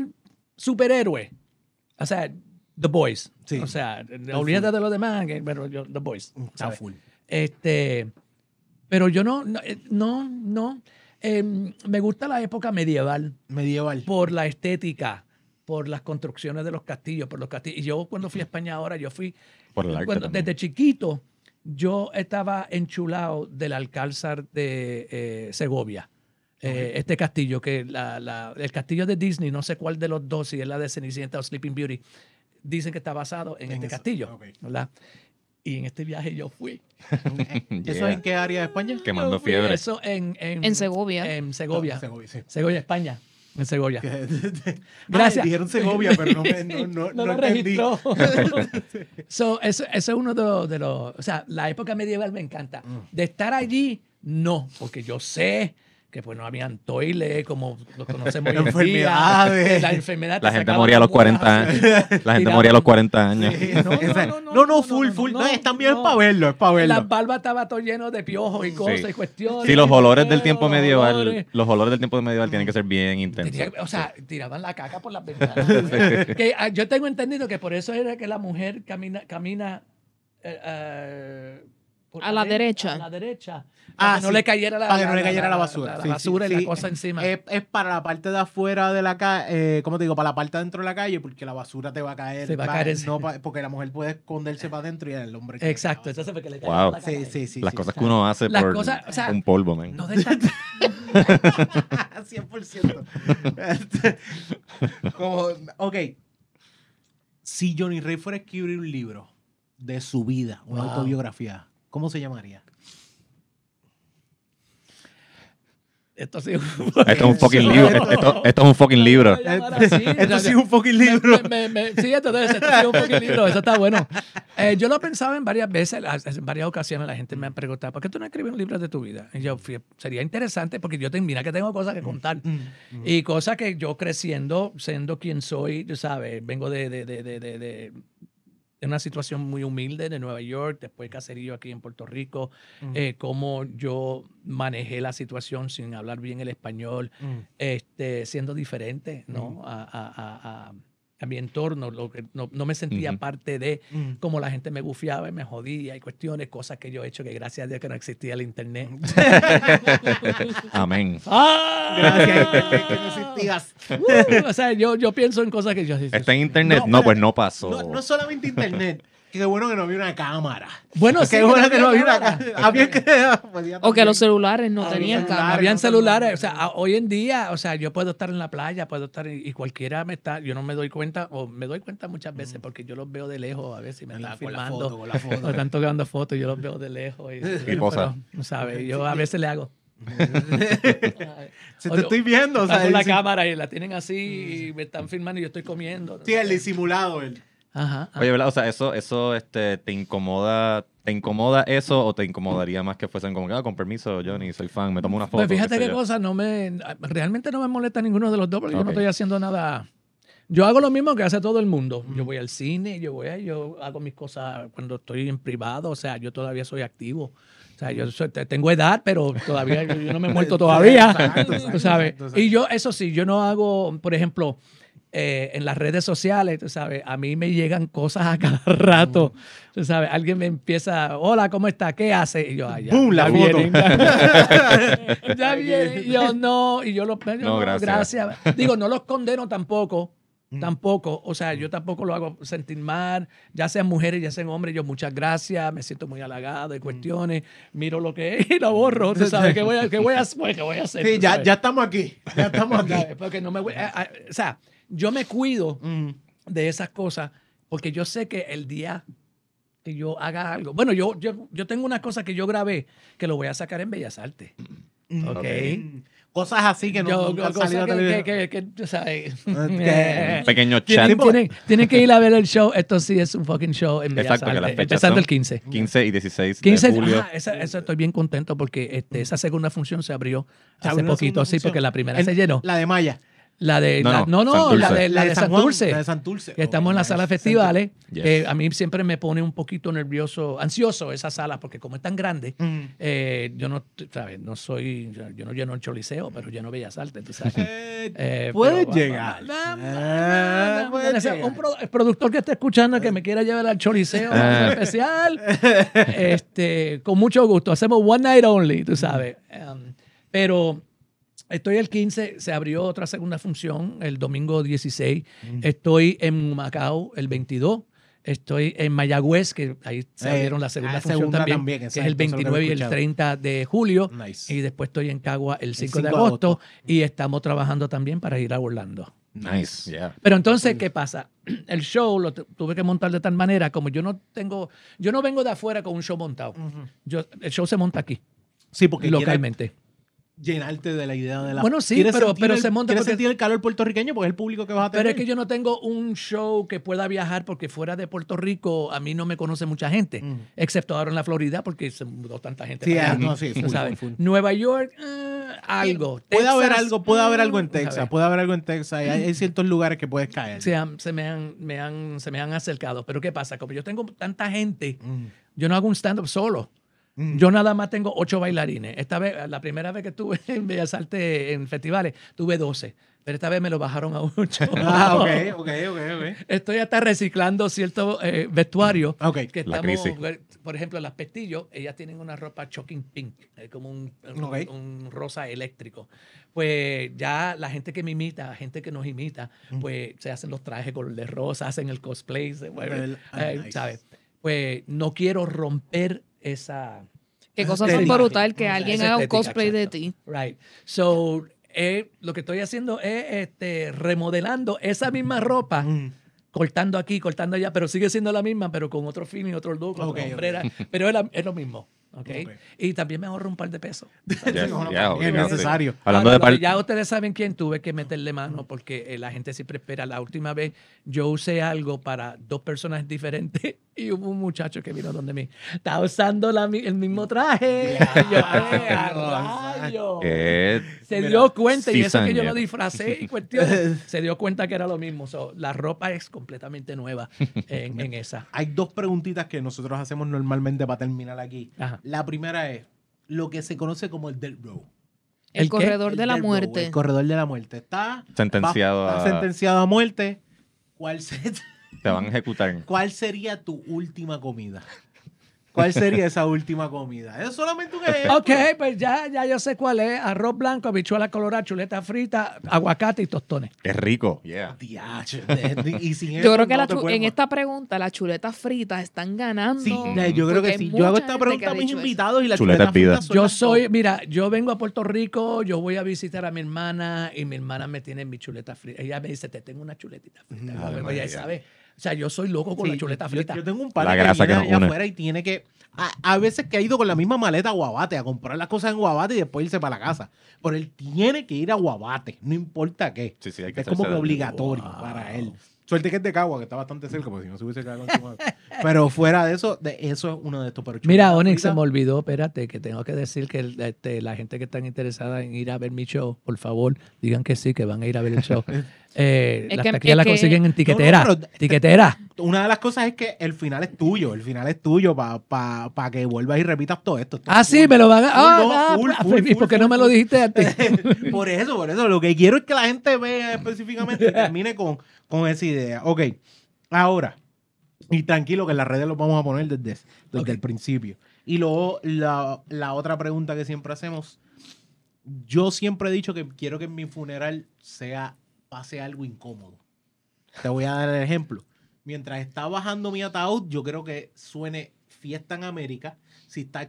superhéroe, o sea, The Boys. Sí. O sea, olvídate de los demás, que- pero yo, The Boys. Está ¿sabes? full. Este, pero yo no, no, eh, no. Em, me gusta la época medieval Medieval. por la estética, por las construcciones de los castillos, por los castillos. Y yo cuando fui a España ahora, yo fui Por el arte cuando- desde chiquito, yo estaba enchulado del Alcázar de eh, Segovia. Eh, Este castillo, que la- la- el castillo de Disney, no sé cuál de los dos, si es la de Cenicienta o Sleeping Beauty, dicen que está basado en, En este eso, castillo. ok. ¿verdad? Y en este viaje yo fui. (laughs) ¿Eso Yeah. en qué área de España? Quemando fiebre. Eso en, en, En Segovia. En Segovia. No, Segovia, sí. Segovia, España. En Segovia. Gracias. (laughs) Gracias. dijeron Segovia, pero no, me- no, (laughs) no, no no lo entendí. registró. so, eso, eso es uno de los, de los- O sea, la época medieval me encanta. Mm. De estar allí, no, porque yo sé que pues no habían toiles como los conocemos (laughs) hoy en día. Enfermedades. (laughs) La enfermedad. La te gente moría a los las 40 muelas. años. La gente moría a los 40 años. (laughs) No, no, esa- no, no, no, no, no, full, full. no, es también no. para verlo, es para verlo. Las barbas estaban todo lleno de piojos y cosas y cuestiones. Sí, los olores del tiempo medieval, los olores del tiempo medieval tienen que ser bien intensos. O sea, tiraban la caca por las ventanas. que, ah, yo tengo entendido que por eso era que la mujer camina, camina eh, eh, por A la de- derecha. A la derecha. Ah, no sí. le cayera la, Para que no le cayera la basura. La, la Sí, sí, basura y sí. la cosa encima. Es, es para la parte de afuera de la calle, ¿cómo te digo? Para la parte adentro de la calle, porque la basura te va a caer. Se va a caer no pa- porque la mujer puede esconderse para adentro y el hombre. Exacto, eso fue que le Wow. la Sí, sí, sí. Las sí. cosas que uno hace Las por cosas, o sea, un polvo, man. No de tan- 100%. Este, Como, ok. Si Johnny Rey fuera a escribir un libro de su vida, una Wow. autobiografía, ¿cómo se llamaría? Esto sí. Esto es un fucking libro. Esto, esto es un fucking libro. Esto sí es un fucking libro. Me- me- me- sí, esto sí es un fucking libro, eso está bueno. Eh, yo lo he pensado en varias veces, en varias ocasiones la gente me ha preguntado, ¿por qué tú no escribes un libro de tu vida? Y yo, fui- sería interesante porque yo te, mira que tengo cosas que contar. Mm, Y cosas que yo creciendo, siendo quien soy, tú sabes, vengo de, de, de, de, de una situación muy humilde de Nueva York, después caserío aquí en Puerto Rico, eh, cómo yo manejé la situación sin hablar bien el español, este, siendo diferente ¿no? a- a- a- a mi entorno, lo que no, no me sentía parte de Mm. cómo la gente me bufiaba y me jodía y cuestiones, cosas que yo he hecho que gracias a Dios que no existía el internet. (laughs) Amén. ¡Ah! Gracias, Internet, que no existías. Uh, (laughs) o sea, yo, yo pienso en cosas que yo ¿Está en internet? No, pues no pasó. No, no solamente internet. Qué bueno que no había una cámara. Bueno, (laughs) sí, Qué bueno que no había una cámara. Había que. (laughs) O que los celulares no tenían cámara. Habían no celulares, o sea, hoy en día, o sea, yo puedo estar en la playa, puedo estar y y cualquiera me está, yo no me doy cuenta, o me doy cuenta muchas veces porque yo los veo de lejos, a veces me Con la- están con la filmando, foto, con la foto. (laughs) o están tocando fotos, yo los veo de lejos y, pero, ¿sabes? Yo a veces le hago. Se O- te estoy viendo. O sea, con la cámara y la tienen así y me están filmando y yo estoy comiendo. Sí, el disimulado. El... Ajá. ajá. Oye, ¿verdad? O sea, eso, eso este, te incomoda, ¿te incomoda eso o te incomodaría más que fuesen como ah, con permiso, Johnny, soy fan, me tomo una foto? Pues fíjate qué qué yo"? cosa, no me, realmente no me molesta ninguno de los dos porque yo no estoy haciendo nada. Yo hago lo mismo que hace todo el mundo. Yo voy al cine, yo voy a, yo hago mis cosas cuando estoy en privado, o sea, yo todavía soy activo. O sea, yo soy- te- tengo edad, pero todavía yo, yo no me he muerto (laughs) todavía. Tú sabes. Y yo, eso sí, yo no hago, por ejemplo, eh, en las redes sociales, tú sabes, a mí me llegan cosas a cada (laughs) rato. Tú sabes, alguien me empieza, hola, ¿cómo está? ¿Qué hace? Y yo, "Ay, ya, ¡Bum! La ya foto. vienen". (laughs) ya viene. Y yo no, y yo los yo, No, gracias. Digo, no los condeno tampoco. Mm. Tampoco, o sea, yo tampoco lo hago sentir mal, ya sean mujeres, ya sean hombres, yo muchas gracias, me siento muy halagado Mm. de cuestiones, miro lo que es y lo borro, tú (laughs) sabes, ¿qué voy a, qué voy a, pues, ¿qué voy a hacer? Sí, ya, ya estamos aquí. Ya estamos aquí. Porque no me voy, a- a- o sea, yo me cuido Mm. de esas cosas porque yo sé que el día que yo haga algo, bueno, yo, yo, yo tengo una cosa que yo grabé que lo voy a sacar en Bellas Artes. Mm. Ok. Mm. Cosas así que no Yo- nunca han cosas salido a que, (laughs) Un pequeño chat. Tienen, tienen- tienen que ir a ver el show. Esto sí es un fucking show en Bellas Exacto, que las Artes, fechas empezando son el 15. 15 y 16 15, de julio. ajá, esa, esa estoy bien contento porque este, esa segunda función se abrió hace poquito, sí, función. porque la primera En- se llenó. La de Maya. La de, No, la- no, no, Santurce. la de, la de. La Santurce. que estamos en la sala de festivales, Yes. que a mí siempre me pone un poquito nervioso, ansioso esa sala, porque como es tan grande, Mm. eh, yo no, sabes, no soy, yo, no lleno el Choliseo, pero lleno Bellas Artes, tú sabes. (laughs) Eh, Eh, Puedes pero, llegar. un productor que esté escuchando que me quiera llevar al Choliseo Ah. un especial, (laughs) este, con mucho gusto. Hacemos one night only, tú sabes. Um, pero estoy el 15, se abrió otra segunda función el domingo 16. Estoy en Macao el 22. Estoy en Mayagüez, que ahí se Eh, abrieron la segunda ah, función segunda también, también, que es el eso es lo que 29 y el escuchado. 30 de julio. Nice. Y después estoy en Cagua el 5, de 5 de agosto, agosto. y estamos trabajando también para ir a Orlando. Nice, yeah. Pero entonces, ¿qué pasa? (clears throat) El show lo tu- tuve que montar de tal manera como yo no tengo, yo no vengo de afuera con un show montado. Yo, el show se monta aquí, Sí, porque localmente. Llenarte de la idea de la. Bueno, sí, pero- sentir pero el- se monta Quieres porque- sentir el calor puertorriqueño porque es el público que vas a tener. Pero es que yo no tengo un show que pueda viajar porque fuera de Puerto Rico a mí no me conoce mucha gente, Mm. excepto ahora en la Florida porque se mudó tanta gente. Sí, para ah, no, sí, full, sabes. full, full. Nueva York, eh, algo. Puede haber algo, puede haber algo en mm, Texas, puede haber algo en Texas. Hay, hay ciertos lugares que puedes caer. se, han- se me han, me han, se me han acercado. Pero ¿qué pasa? Como yo tengo tanta gente, Mm. yo no hago un stand-up solo. Mm. Yo nada más tengo ocho bailarines. Esta vez, la primera vez que estuve (laughs) en Bellas Artes en festivales, tuve 12. Pero esta vez me lo bajaron a ocho. (laughs) Ah, ok, (laughs) ok, ok, ok. Estoy hasta reciclando cierto eh, vestuario. Ok. Que La estamos, crisis. por ejemplo, las pestillos, ellas tienen una ropa shocking pink, eh, como un, un- Ok. un rosa eléctrico. Pues ya la gente que me imita, gente que nos imita, Mm. pues se hacen los trajes color de rosa, hacen el cosplay, se mueven, eh, nice. ¿sabes? Pues no quiero romper esa... Qué cosa tan brutal que alguien haga un cosplay de ti. Right. So, eh, lo que estoy haciendo es este, remodelando esa misma ropa Mm. cortando aquí, cortando allá, pero sigue siendo la misma, pero con otro fin y otro look, otra Ok, ok. hombrera, (laughs) pero es, la- es lo mismo. Y también me ahorro un par de pesos. (laughs) Yes, no, yeah, es necesario. Hablando Ahora, de ya ustedes saben quién tuve que meterle mano porque eh, la gente siempre espera. La última vez yo usé algo para dos personas diferentes (laughs) y hubo un muchacho que vino donde mí. Estaba usando la el mismo traje. (laughs) Y yo, "Eh, a rayos". Eh, Se Mira, dio cuenta, y eso que yo lo disfracé y cuestión, se dio cuenta que era lo mismo. So, la ropa es completamente nueva en, en esa. Hay dos preguntitas que nosotros hacemos normalmente para terminar aquí. Ajá. La primera es lo que se conoce como el Dead Row. El, corredor El de la Death Row, muerte. el corredor de la muerte. Está Sentenciado va- está a- sentenciado a muerte. ¿Cuál, se- te van a ejecutar. (laughs) ¿Cuál sería tu última comida? ¿Cuál sería esa última comida? Es solamente un ejemplo. Ok, pues ya, ya yo sé cuál es. Arroz blanco, habichuela colorada, chuleta frita, aguacate y tostones. Qué rico. Yeah. Diache, de- de- y sin (laughs) Yo eso creo que no la te chu- puedes en esta pregunta las chuletas fritas están ganando. Sí, yo creo que sí. Yo hago esta pregunta a mis invitados y la Chuleta chuleta es vida. fritas son Yo las soy, top. mira, yo vengo a Puerto Rico, yo voy a visitar a mi hermana y mi hermana me tiene mi chuleta frita. Ella me dice, te tengo una chuletita frita. O sea, yo soy loco con Sí, la chuleta yo- frita. Yo, tengo un La pana que grasa viene allá afuera y tiene que. A, a veces que ha ido con la misma maleta a Guabate a comprar las cosas en Guabate y después irse para la casa. Pero él tiene que ir a Guabate, no importa qué. Sí, sí, hay que Es como que obligatorio Wow. para él. Suerte que es de Cagua, que está bastante cerca, porque si no se hubiese cagado en su madre. Pero fuera de eso, de eso es uno de estos. Pero Mira, Onyx, se me olvidó, espérate, que tengo que decir que el- este, la gente que están interesada en ir a ver mi show, por favor, digan que sí, que van a ir a ver el show. (laughs) Eh, las que- taquillas las que- consiguen en tiquetera. No, no, pero- tiquetera. Una de las cosas es que el final es tuyo. El final es tuyo para que vuelvas y repitas todo esto. Esto Ah, sí, me lo van a. Ah, no, ah, full, ah, full, ¿Y por qué no me lo dijiste antes? (laughs) por eso, por eso. Lo que quiero es que la gente vea específicamente y termine con, con esa idea. Ok, ahora, y tranquilo que en las redes los vamos a poner desde, desde Ok. el principio. Y luego la, la otra pregunta que siempre hacemos, yo siempre he dicho que quiero que en mi funeral sea, pase algo incómodo. Te voy a dar el ejemplo. Mientras está bajando mi ataúd, yo creo que suene Fiesta en América. Si está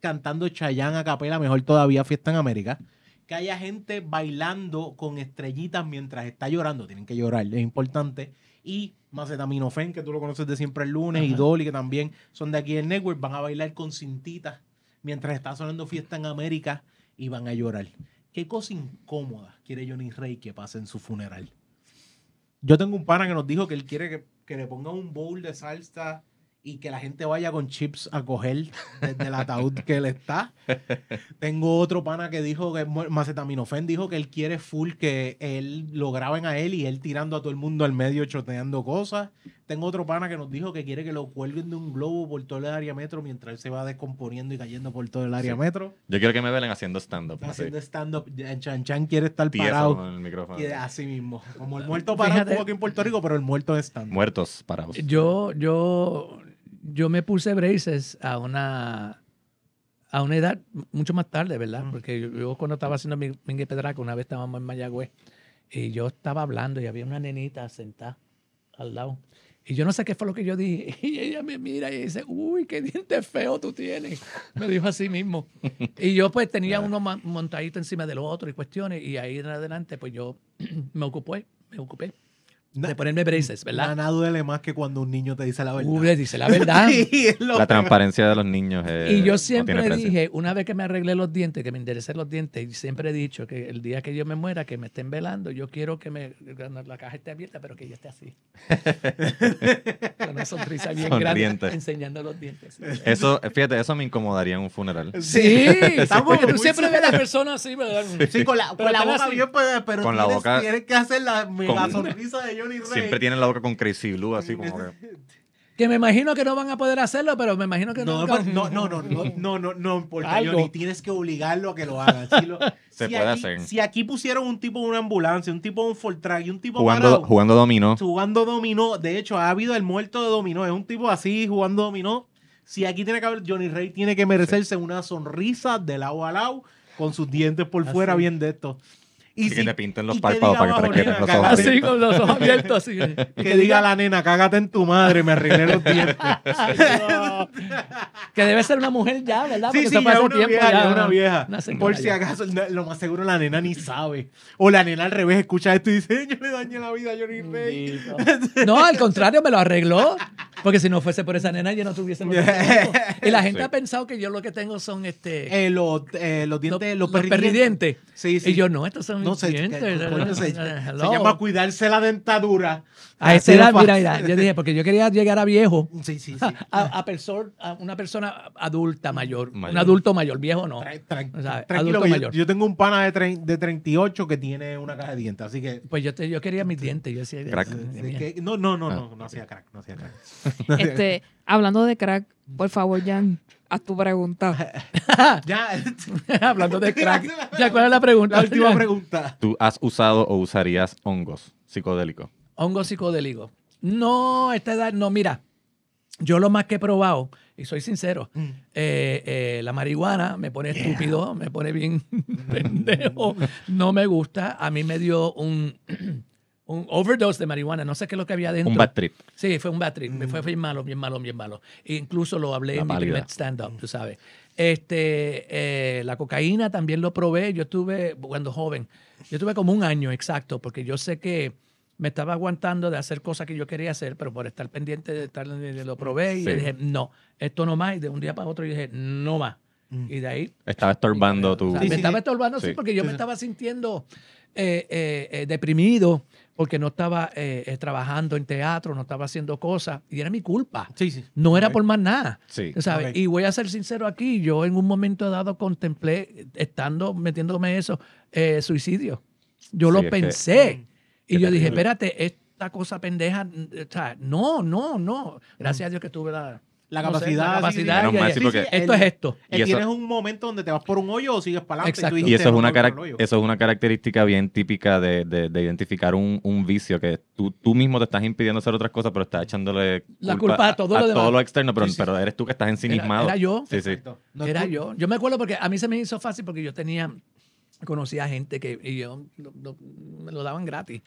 cantando Chayanne a capela, mejor todavía Fiesta en América. Que haya gente bailando con estrellitas mientras está llorando. Tienen que llorar, es importante. Y Macetaminofen, que tú lo conoces de siempre el lunes, y. Dolly, que también son de aquí del network, van a bailar con cintitas mientras está sonando Fiesta en América y van a llorar. ¿Qué cosa incómoda quiere Johnny Rey que pase en su funeral? Yo tengo un pana que nos dijo que él quiere que, que le pongan un bowl de salsa y que la gente vaya con chips a coger desde el ataúd que él está. Tengo otro pana que dijo que Macetaminofen dijo que él quiere full que él lo graben a él y él tirando a todo el mundo al medio choteando cosas. Tengo otro pana que nos dijo que quiere que lo cuelguen de un globo por todo el área metro mientras él se va descomponiendo y cayendo por todo el área Sí. metro. Yo quiero que me velen haciendo stand-up. Haciendo stand-up. Chan Chan quiere estar tieso parado. con el micrófono. Y así mismo. Como el muerto parado Fíjate. como aquí en Puerto Rico, pero el muerto en stand. Muertos parados. Yo, yo, yo me puse braces a una, a una edad mucho más tarde, ¿verdad? Mm. Porque yo, yo cuando estaba haciendo mi Pedraca, una vez estábamos en Mayagüez, y yo estaba hablando y había una nenita sentada al lado. Y yo no sé qué fue lo que yo dije. (laughs) Y ella me mira y dice, uy, qué diente feo tú tienes. Me dijo así mismo. (laughs) Y yo pues tenía uno montadito encima del otro y cuestiones. Y ahí en adelante pues yo (clears throat) me ocupé, me ocupé de ponerme braces, ¿verdad? Nada duele más que cuando un niño te dice la verdad. Uy, le dice la verdad. (laughs) Sí, es lo La peor. transparencia de los niños. eh, Y yo siempre dije, una vez que me arreglé los dientes, que me enderecé los dientes, y siempre he dicho que el día que yo me muera, que me estén velando, yo quiero que me, la caja esté abierta, pero que yo esté así. Con (laughs) una sonrisa bien grande, Sonriente. enseñando los dientes. Eso, fíjate, eso me incomodaría en un funeral. Sí, (laughs) Estamos porque tú siempre ves a la persona así, ¿verdad? Sí, con la, con la boca así. bien, pero Con la tienes, boca- tienes que hacer la sonrisa de Johnny Rey. Siempre tienen la boca con Crazy Blue, así como que. (laughs) Que me imagino que no van a poder hacerlo, pero me imagino que No, no. pero no, no, no, no, no, no, no importa, Algo. Johnny. Tienes que obligarlo a que lo haga. Si, lo- (laughs) Se si puede aquí, hacer. Si aquí pusieron un tipo en una ambulancia, un tipo en un Fortrack y un tipo Jugando, parado, jugando dominó. jugando dominó. De hecho, ha habido el muerto de dominó. Es un tipo así jugando dominó. Si aquí tiene que haber, Johnny Rey tiene que merecerse una sonrisa de lado a lado con sus dientes por Así. fuera bien de esto. Y que te pinten los que párpados para que te queden los ojos. Así, con los ojos (laughs) abiertos, así. Que, diga la nena, cágate en tu madre, me arreglé los dientes. (laughs) que debe ser una mujer ya, ¿verdad? Sí, Porque sí, fue ya una tiempo, vieja, ya, ya una vieja. una Por si ya. acaso, lo más seguro la nena ni sabe. O la nena al revés escucha esto y dice, yo le dañé la vida a Johnny Rey. (laughs) No, al contrario, me lo arregló. Porque si no fuese por esa nena, yo no tuviese los dientes nuevos. Y la gente Sí. ha pensado que yo lo que tengo son este Eh, los, eh, los dientes, los, los perridientes. Sí, sí. Y yo, no, estos son no sé, se, llama cuidarse la dentadura. A esa edad, mira, mira, yo dije, porque yo quería llegar a viejo, (laughs) Sí, sí, sí. (laughs) a, a, persor- a una persona adulta mayor, un adulto mayor, viejo no. O sea, tranquilo, adulto yo, mayor. yo tengo un pana de, trein- de 38 que tiene una caja de dientes, así que... Pues yo, te- yo quería mis dientes. Yo Crack. que- no, no, no, no, Ah, no hacía crack, no hacía crack. Este, hablando de crack, por favor, Jan, haz tu pregunta. (laughs) ya, (laughs) hablando de crack. ¿Ya cuál es la pregunta? la última (laughs) pregunta. ¿Tú has usado o usarías hongos psicodélicos? Hongo psicodélico. No, a esta edad, no, mira. Yo lo más que he probado, y soy sincero, Mm. eh, eh, la marihuana me pone estúpido, me pone bien pendejo, no me gusta. A mí me dio un, un overdose de marihuana, no sé qué es lo que había dentro. Un bad trip. Sí, fue un bad trip. Me Mm. fue bien malo, bien malo, bien malo. E incluso lo hablé La en mi pálida. primer stand-up, tú sabes. Este, eh, la cocaína también lo probé. Yo estuve, cuando joven, yo estuve como un año exacto, porque yo sé que me estaba aguantando de hacer cosas que yo quería hacer, pero por estar pendiente de estar, lo probé y Sí. dije, no, esto no más. Y de un día para otro yo dije, no más. Mm. Y de ahí Estaba estorbando o tu... sea, Sí, me sí, estaba estorbando, sí, Sí. porque yo Sí, me estaba sintiendo eh, eh, eh, deprimido porque no estaba eh, eh, trabajando en teatro, no estaba haciendo cosas y era mi culpa. Sí, sí. No era por más nada. ¿sabes? Ok. Y voy a ser sincero aquí, yo en un momento dado contemplé, estando metiéndome eso, eh, suicidio. Yo Sí, lo es que- pensé. y yo dije, espérate, esta cosa pendeja, mm, o sea, no, no, no. Gracias a Dios que tuve la, La no sé, capacidad. sí, sí, y- y- sí, esto es esto. Y eso- tienes un momento donde te vas por un hoyo o sigues para adelante. Exacto. Y eso es, una eso es una característica bien típica de, de- de identificar un, un vicio que tú, tú mismo te estás impidiendo hacer otras cosas, pero estás echándole La culpa a todo lo demás. todo lo externo, pero, Sí, sí. pero eres tú que estás ensimismado. Era, era yo. Sí, sí. era yo. Yo me acuerdo porque a mí se me hizo fácil porque yo tenía, conocía gente que y yo lo- lo- me lo daban gratis.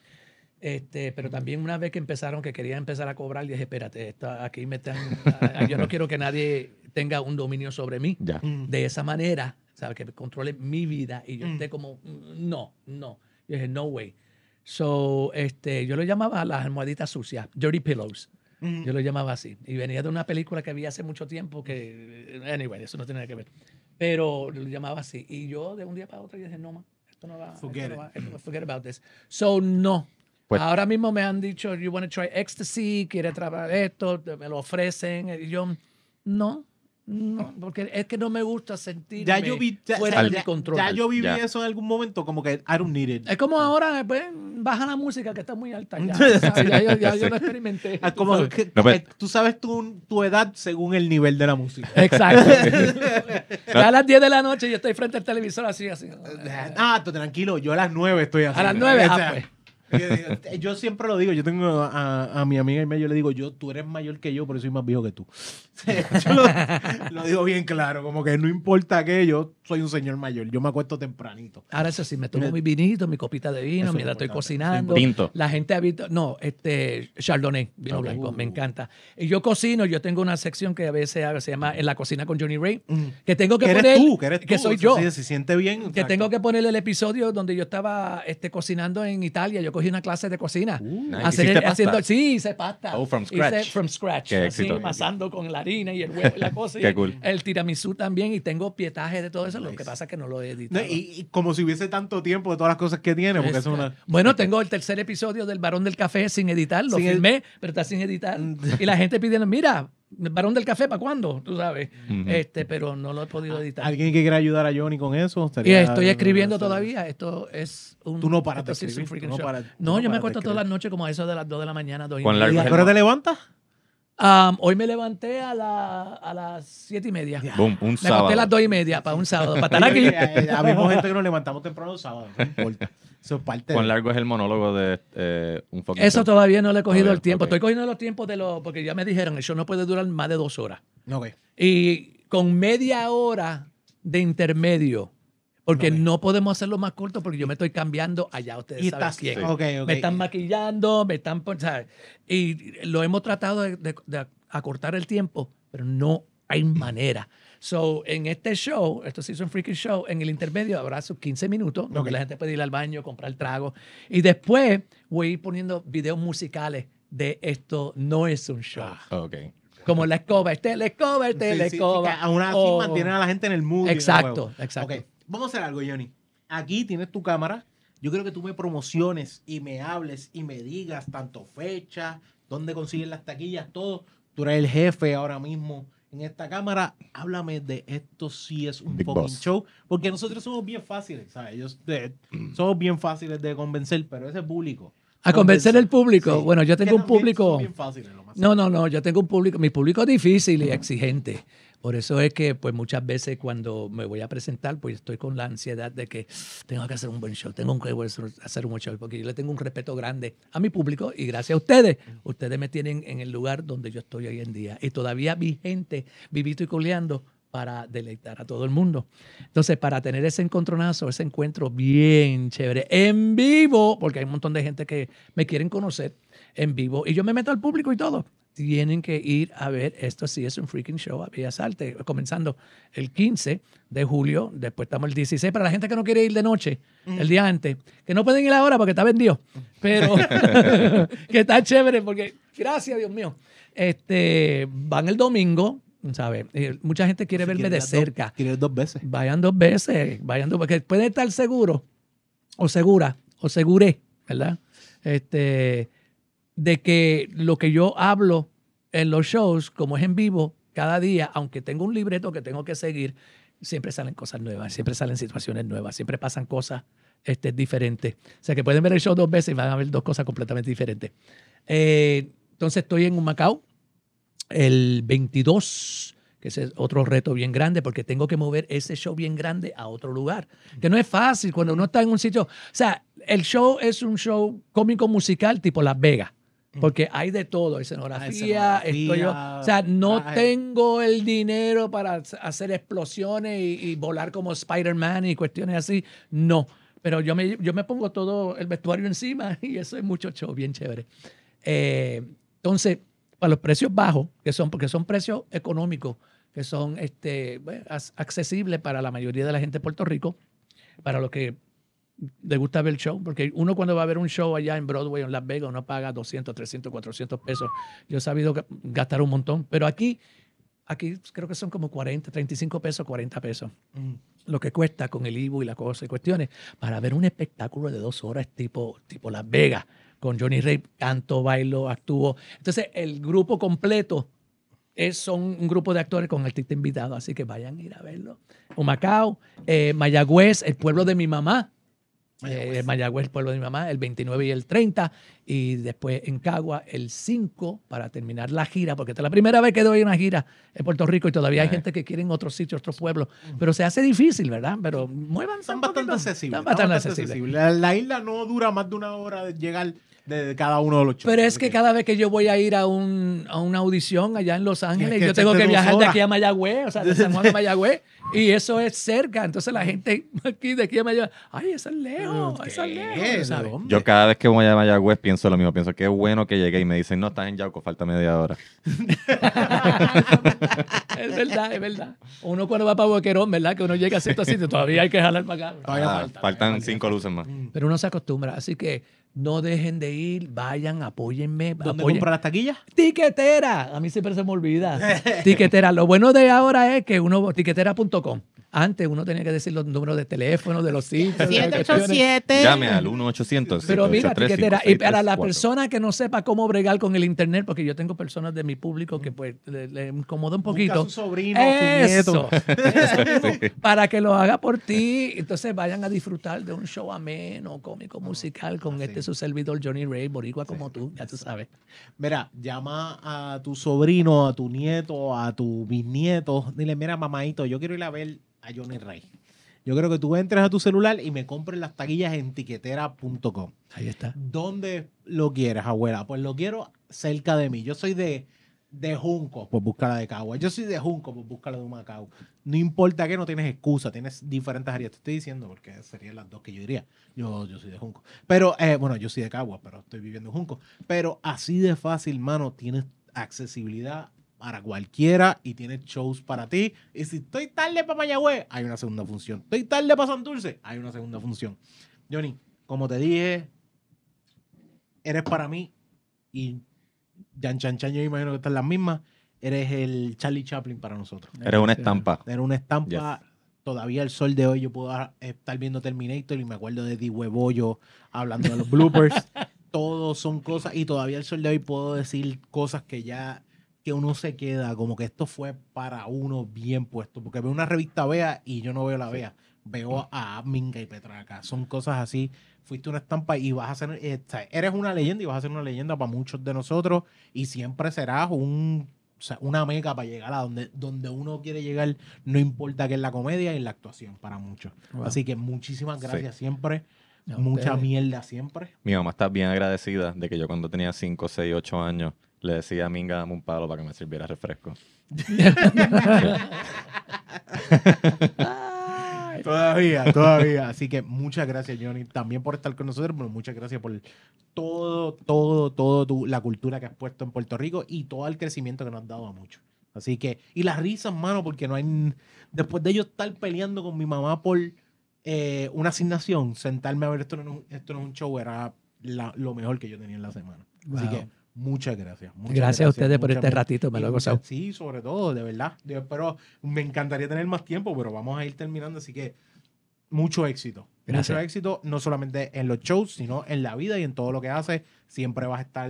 Este, pero también una vez que empezaron, que querían empezar a cobrar, dije, espérate, esto- aquí me están, (laughs) a- yo no quiero que nadie tenga un dominio sobre mí Ya. De esa manera, ¿sabes? Que controle mi vida y yo Mm. esté como, no, no. Yo dije, no way. So, este, yo lo llamaba las almohaditas sucias, dirty pillows. Mm. Yo lo llamaba así. Y venía de una película que vi hace mucho tiempo que, anyway, eso no tiene nada que ver. Pero lo llamaba así. Y yo de un día para otro yo dije, no, ma, esto no va. Forget esto no it. va, esto- forget about this. So, no. Pues- Ahora mismo me han dicho, you want to try ecstasy, quiere trabajar esto, me lo ofrecen. Y yo, no, no, porque es que no me gusta sentirme Ya yo vi, ya, fuera ya- de control. ya yo viví Ya. eso en algún momento, como que I don't need it. Es como ahora, pues, baja la música que está muy alta ya. (laughs) ¿sabes? Ya, yo, ya yo lo experimenté. (laughs) Ah, tú como sabes. que- No, pero- eh, tú sabes tu, tu edad según el nivel de la música. Exacto. (laughs) ya a las 10 de la noche yo estoy frente al televisor así, así. Ah, tú tranquilo, yo a las 9 estoy así. A las 9, O ah, pues. Yo- Yo siempre lo digo, yo tengo a, a mi amiga y medio, yo le digo, yo, tú eres mayor que yo, pero soy más viejo que tú. (laughs) Yo lo, lo digo bien claro, como que no importa que yo soy un señor mayor, yo me acuesto tempranito. Ahora eso sí, me tomo mi vinito, mi copita de vino, Eso es mientras estoy cocinando. Tinto. La gente ha visto, no, este, Chardonnay, vino Ok. blanco, me Uh. encanta. Y yo cocino, yo tengo una sección que a veces se llama En la cocina con Johnny Ray, Mm. que tengo que Que eres poner, tú, que eres tú. que soy o sea, yo. Si se siente bien. Que exacto. tengo que poner el episodio donde yo estaba este, cocinando en Italia. Yo cogí una clase de cocina. Nice. Hacer- ¿Hiciste pasta? haciendo, sí, hice pasta. Oh, from Hice scratch. from scratch. Qué así, éxito. amasando con la harina y el huevo y la cosa. (laughs) y Qué el- cool. El tiramisú también. Y tengo pietaje de todo eso. Lo Nice. que pasa es que no lo he No, editado. y, y como si hubiese tanto tiempo de todas las cosas que tiene, porque es una. Bueno, tengo el tercer episodio del Barón del Café sin editar. Lo Sin filmé, pero está sin editar. (laughs) y la gente pidiendo, mira, Barón del Café, ¿para cuándo? Tú sabes. Este, pero no lo he podido editar. ¿Alguien que quiera ayudar a Johnny con eso? Y estoy escribiendo todavía. Esto es un. Tú no paras de escribir, no tú No, no yo me acuesto todas las noches como a eso de las 2 de la mañana, 2 y Con ¿Y largo media. a qué hora te levantas? Um, hoy me levanté a, la- a las 7 y media. Boom, un Me sábado. acosté a las 2 y media para un sábado. Para (laughs) estar aquí. Habemos gente que nos levantamos temprano los sábados, no importa. Eso es parte ¿Cuán de... largo es el monólogo de eh, un fucking Eso show? todavía no le he cogido Todavía, el tiempo. Estoy cogiendo los tiempos de los. Porque ya me dijeron, el show no puede durar más de dos horas. Ok. Y con media hora de intermedio. Porque no podemos hacerlo más corto porque yo me estoy cambiando allá. Ustedes Y saben estás... quién. Sí. Me están maquillando, me están... ¿sabes? Y lo hemos tratado de, de- de acortar el tiempo, pero no hay manera. So, en este show, esto sí es un freaking show, en el intermedio habrá sus 15 minutos, donde la gente puede ir al baño, comprar trago. Y después voy a ir poniendo videos musicales de esto no es un show. Ok. Como la escoba, este es la escoba, este es la Sí, sí, escoba. que aún así Oh. mantienen a la gente en el mood. en Exacto, exacto. Vamos a hacer algo, Johnny. Aquí tienes tu cámara. Yo quiero que tú me promociones y me hables y me digas tanto fecha, dónde consiguen las taquillas, todo. Tú eres el jefe ahora mismo en esta cámara. Háblame de esto si es un Big fucking boss. show. Porque nosotros somos bien fáciles, ¿sabes? Ellos de- somos bien fáciles de convencer, pero ese público. A convencer el público. Sí. Bueno, yo Que tengo un público... son bien fáciles, lo más No, no, no, yo tengo un público, mi público es difícil y exigente. Por eso es que pues muchas veces cuando me voy a presentar, pues estoy con la ansiedad de que tengo que hacer un buen show, tengo que hacer un buen show, porque yo le tengo un respeto grande a mi público y gracias a ustedes, ustedes me tienen en el lugar donde yo estoy hoy en día. Y todavía vigente, vivito y coleando para deleitar a todo el mundo. Entonces, para tener ese encontronazo, ese encuentro bien chévere, en vivo, porque hay un montón de gente que me quieren conocer en vivo, y yo me meto al público y todo. Tienen que ir a ver esto sí es un freaking show a Bellas Artes, comenzando el 15 de julio, después estamos el 16 para la gente que no quiere ir de noche, el día antes, que no pueden ir ahora porque está vendido, pero (laughs) (laughs) que está chévere porque, gracias Dios mío, este, van el domingo, ¿sabes? Eh, Mucha gente quiere Si verme de las dos- cerca. Quieres dos veces. Vayan dos veces, vayan dos porque pueden estar seguros o segura o seguré, ¿verdad? Este, de que lo que yo hablo en los shows, como es en vivo, cada día, aunque tengo un libreto que tengo que seguir, siempre salen cosas nuevas, siempre salen situaciones nuevas, siempre pasan cosas este, diferentes. O sea que pueden ver el show dos veces y van a ver dos cosas completamente diferentes. Eh, entonces estoy en Macao el 22, que es otro reto bien grande, porque tengo que mover ese show bien grande a otro lugar. Que no es fácil cuando uno está en un sitio. O sea, el show es un show cómico musical tipo Las Vegas. Porque hay de todo, escenografía, Ah, estoy yo. escenografía, O sea, no traje. tengo el dinero para hacer explosiones y, y volar como Spider-Man y cuestiones así. No. Pero yo me, yo me pongo todo el vestuario encima (laughs) y eso es mucho show, bien chévere. Eh, entonces, para los precios bajos, que son, porque son precios económicos, que son este, bueno, accesibles para la mayoría de la gente de Puerto Rico, para los que le gusta ver el show, porque uno cuando va a ver un show allá en Broadway o en Las Vegas, uno paga 200, 300, 400 pesos. Yo he sabido ga- gastar un montón, pero aquí, aquí creo que son como 40, 35 pesos, 40 pesos Mm. lo que cuesta con el Ibu y la cosa y cuestiones, para ver un espectáculo de dos horas tipo, tipo Las Vegas, con Johnny Rey, canto, bailo, actúo. Entonces, el grupo completo es, son un grupo de actores con artista invitado, así que vayan a ir a verlo. Humacao, eh, Mayagüez, el pueblo de mi mamá. Mayagüez. Eh, Mayagüez, el pueblo de mi mamá, el 29 y el 30. Y después en Cagua, el 5, para terminar la gira, porque esta es la primera vez que doy una gira en Puerto Rico y todavía hay Ajá. gente que quiere en otros sitios, otros pueblos. Pero se hace difícil, ¿verdad? Pero muevan Están bastante accesibles. Están bastante accesibles. La, la isla no dura más de una hora de llegar de cada uno de los shows. Pero es que cada vez que yo voy a ir a, un, a una audición allá en Los Ángeles, que yo tengo que viajar de aquí a Mayagüez, o sea, de San Juan de Mayagüez, (laughs) y eso es cerca. Entonces la gente aquí de aquí a Mayagüez, ay, eso es lejos, eso es lejos. Yo cada vez que voy a Mayagüez pienso lo mismo. Pienso que es bueno que llegué y me dicen, no, estás en Yauco, falta media hora. (laughs) es verdad, es verdad. Uno cuando va para Boquerón, ¿verdad? Que uno llega a ciertos (laughs) sitios, todavía hay que jalar para acá. Todavía Ah, falta, faltan cinco luces más. Pero uno se acostumbra, así que no dejen de ir, vayan, apóyenme. ¿Dónde apoyen. compra las taquillas? Tiquetera. A mí siempre se me olvida. (laughs) tiquetera. Lo bueno de ahora es que uno, tiquetera.com. Antes uno tenía que decir los números de teléfono de los sitios. de las cuestiones. 787. Llame al 1-800. Pero mira, 783 tiquetera. Y para la 5634. persona que no sepa cómo bregar con el internet, porque yo tengo personas de mi público que pues le, le incomoda un Busca a poquito. su sobrino, Eso, su nieto. (laughs) eso para que lo haga por ti. Entonces vayan a disfrutar de un show ameno, cómico, musical con este su servidor Johnny Ray, boricua como tú, ya tú sabes. Mira, llama a tu sobrino, a tu nieto, a tu bisnieto. Dile, mira, mamadito, yo quiero ir a ver a Johnny Rey. Yo creo que tú entres a tu celular y me compres las taquillas en tiquetera.com. Ahí está. ¿Dónde lo quieres, abuela? Pues lo quiero cerca de mí. Yo soy de, de Junco, pues búscala de Cagua. Yo soy de Junco, pues búscala de Humacao. No importa que no tienes excusa, tienes diferentes áreas. Te estoy diciendo porque serían las dos que yo diría. Yo, yo soy de Junco. Pero, eh, bueno, yo soy de Cagua, pero estoy viviendo en Junco. Pero así de fácil, mano, tienes accesibilidad para cualquiera y tienes shows para ti. Y si estoy tarde para Mayagüez, hay una segunda función. Estoy tarde para Santurce, hay una segunda función. Johnny, como te dije, eres para mí y Jan Chan Chan, yo imagino que están las mismas. Eres el Charlie Chaplin para nosotros. Eres una estampa. Eres una estampa. Todavía el sol de hoy yo puedo estar viendo Terminator y me acuerdo de Di Huevollo hablando de los bloopers. (laughs) Todos son cosas y todavía el sol de hoy puedo decir cosas que ya que uno se queda como que esto fue para uno bien puesto porque veo una revista Bea y yo no veo la Bea veo a Minga y Petraca son cosas así fuiste una estampa y vas a ser eh, eres una leyenda y vas a ser una leyenda para muchos de nosotros y siempre serás un o sea, una meca para llegar a donde, donde uno quiere llegar, no importa que es la comedia y en la actuación para muchos. Wow. Así que muchísimas Sí. gracias siempre. A Mucha ustedes. mierda siempre. Mi mamá está bien agradecida de que yo cuando tenía 5, 6, 8 años le decía a Minga, dame un palo para que me sirviera refresco. (laughs) (laughs) (laughs) Todavía (laughs) Todavía. Así que muchas gracias, Johnny, también por estar con nosotros, pero muchas gracias por todo, todo, todo tu- la cultura que has puesto en Puerto Rico y todo el crecimiento que nos has dado a muchos. Así que, y las risas, mano, porque no hay. Después de yo estar peleando con mi mamá por eh, una asignación, sentarme a ver esto no, esto no es un show, era la- lo mejor que yo tenía en la semana. Así que muchas gracias. muchas Gracias a ustedes por este ratito, me lo he gozado. Sí, sobre todo, de verdad. Yo espero, me encantaría tener más tiempo, pero vamos a ir terminando, así que mucho éxito. Gracias. Mucho éxito, no solamente en los shows, sino en la vida y en todo lo que haces. Siempre vas a estar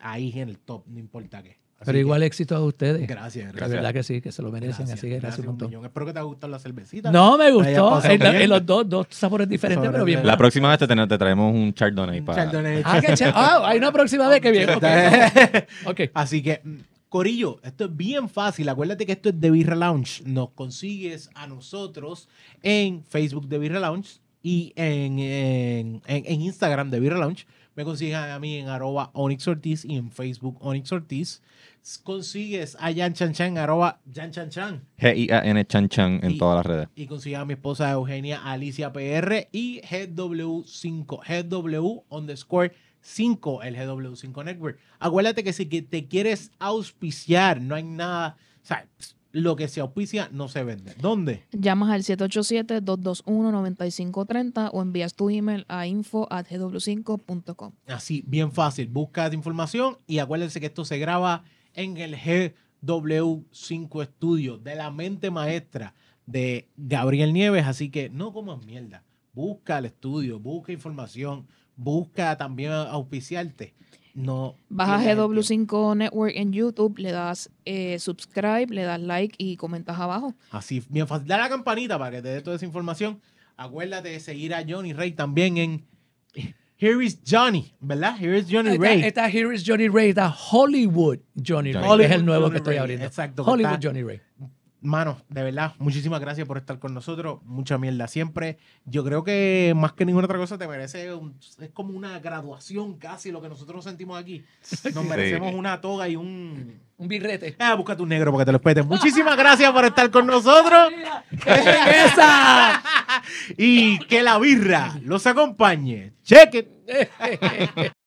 ahí en el top, no importa qué. Así Pero que igual éxito a ustedes. Gracias, De gracias. verdad que sí, que se lo merecen. así que gracias, un montón. Espero que te haya gustado la cervecita. No, me gustó. En, la- los dos, dos sabores diferentes, pero bien. La próxima vez te, te traemos un Chardonnay para... Chardonnay. Ah, qué chévere. Ah, hay una próxima vez que bien. Ok. (laughs) Ok. Así que, mm, Corillo, esto es bien fácil. Acuérdate que esto es de Birra Lounge. Nos consigues a nosotros en Facebook de Birra Lounge y en, en, en- en Instagram de Birra Lounge. Me consigues a mí en arroba Onyx Ortiz y en Facebook Onyx Ortiz. Consigues a Jan Chan Chan, arroba Jan Chan Chan. G-I-A-N Chan Chan en Y- todas las redes. Y consigues a mi esposa Eugenia Alicia PR y GW5, GW underscore 5, el GW5 Network. Acuérdate que si te quieres auspiciar, no hay nada, o sea, lo que se auspicia no se vende. ¿Dónde? Llamas al 787-221-9530 o envías tu email a info.gw5.com. Así, bien fácil. Busca información y acuérdense que esto se graba en el GW5 Studio de la mente maestra de Gabriel Nieves. Así que no comas mierda. Busca el estudio, busca información, busca también auspiciarte. No Vas a pierdas el tiempo. GW5 Network en YouTube, le das eh, subscribe, le das like y comentas abajo. Así, bien fácil. Dale a la campanita para que te dé toda esa información. Acuérdate de seguir a Johnny Ray también en Here is Johnny, ¿verdad? Here is Johnny Está, Ray. está Here is Johnny Ray, está Hollywood Johnny Ray. Hollywood es el nuevo Johnny que estoy Ray, abriendo. exacto, Hollywood está- Johnny Ray. Mano, de verdad, muchísimas gracias por estar con nosotros. Mucha mierda siempre. Yo creo que más que ninguna otra cosa te merece, un- es como una graduación casi lo que nosotros sentimos aquí. (laughs) Nos merecemos una toga y un... Un birrete. Ah, busca tu negro para que te lo espeten. Muchísimas gracias por estar con nosotros. ¡Esa! (laughs) y que la birra los acompañe. Check (laughs)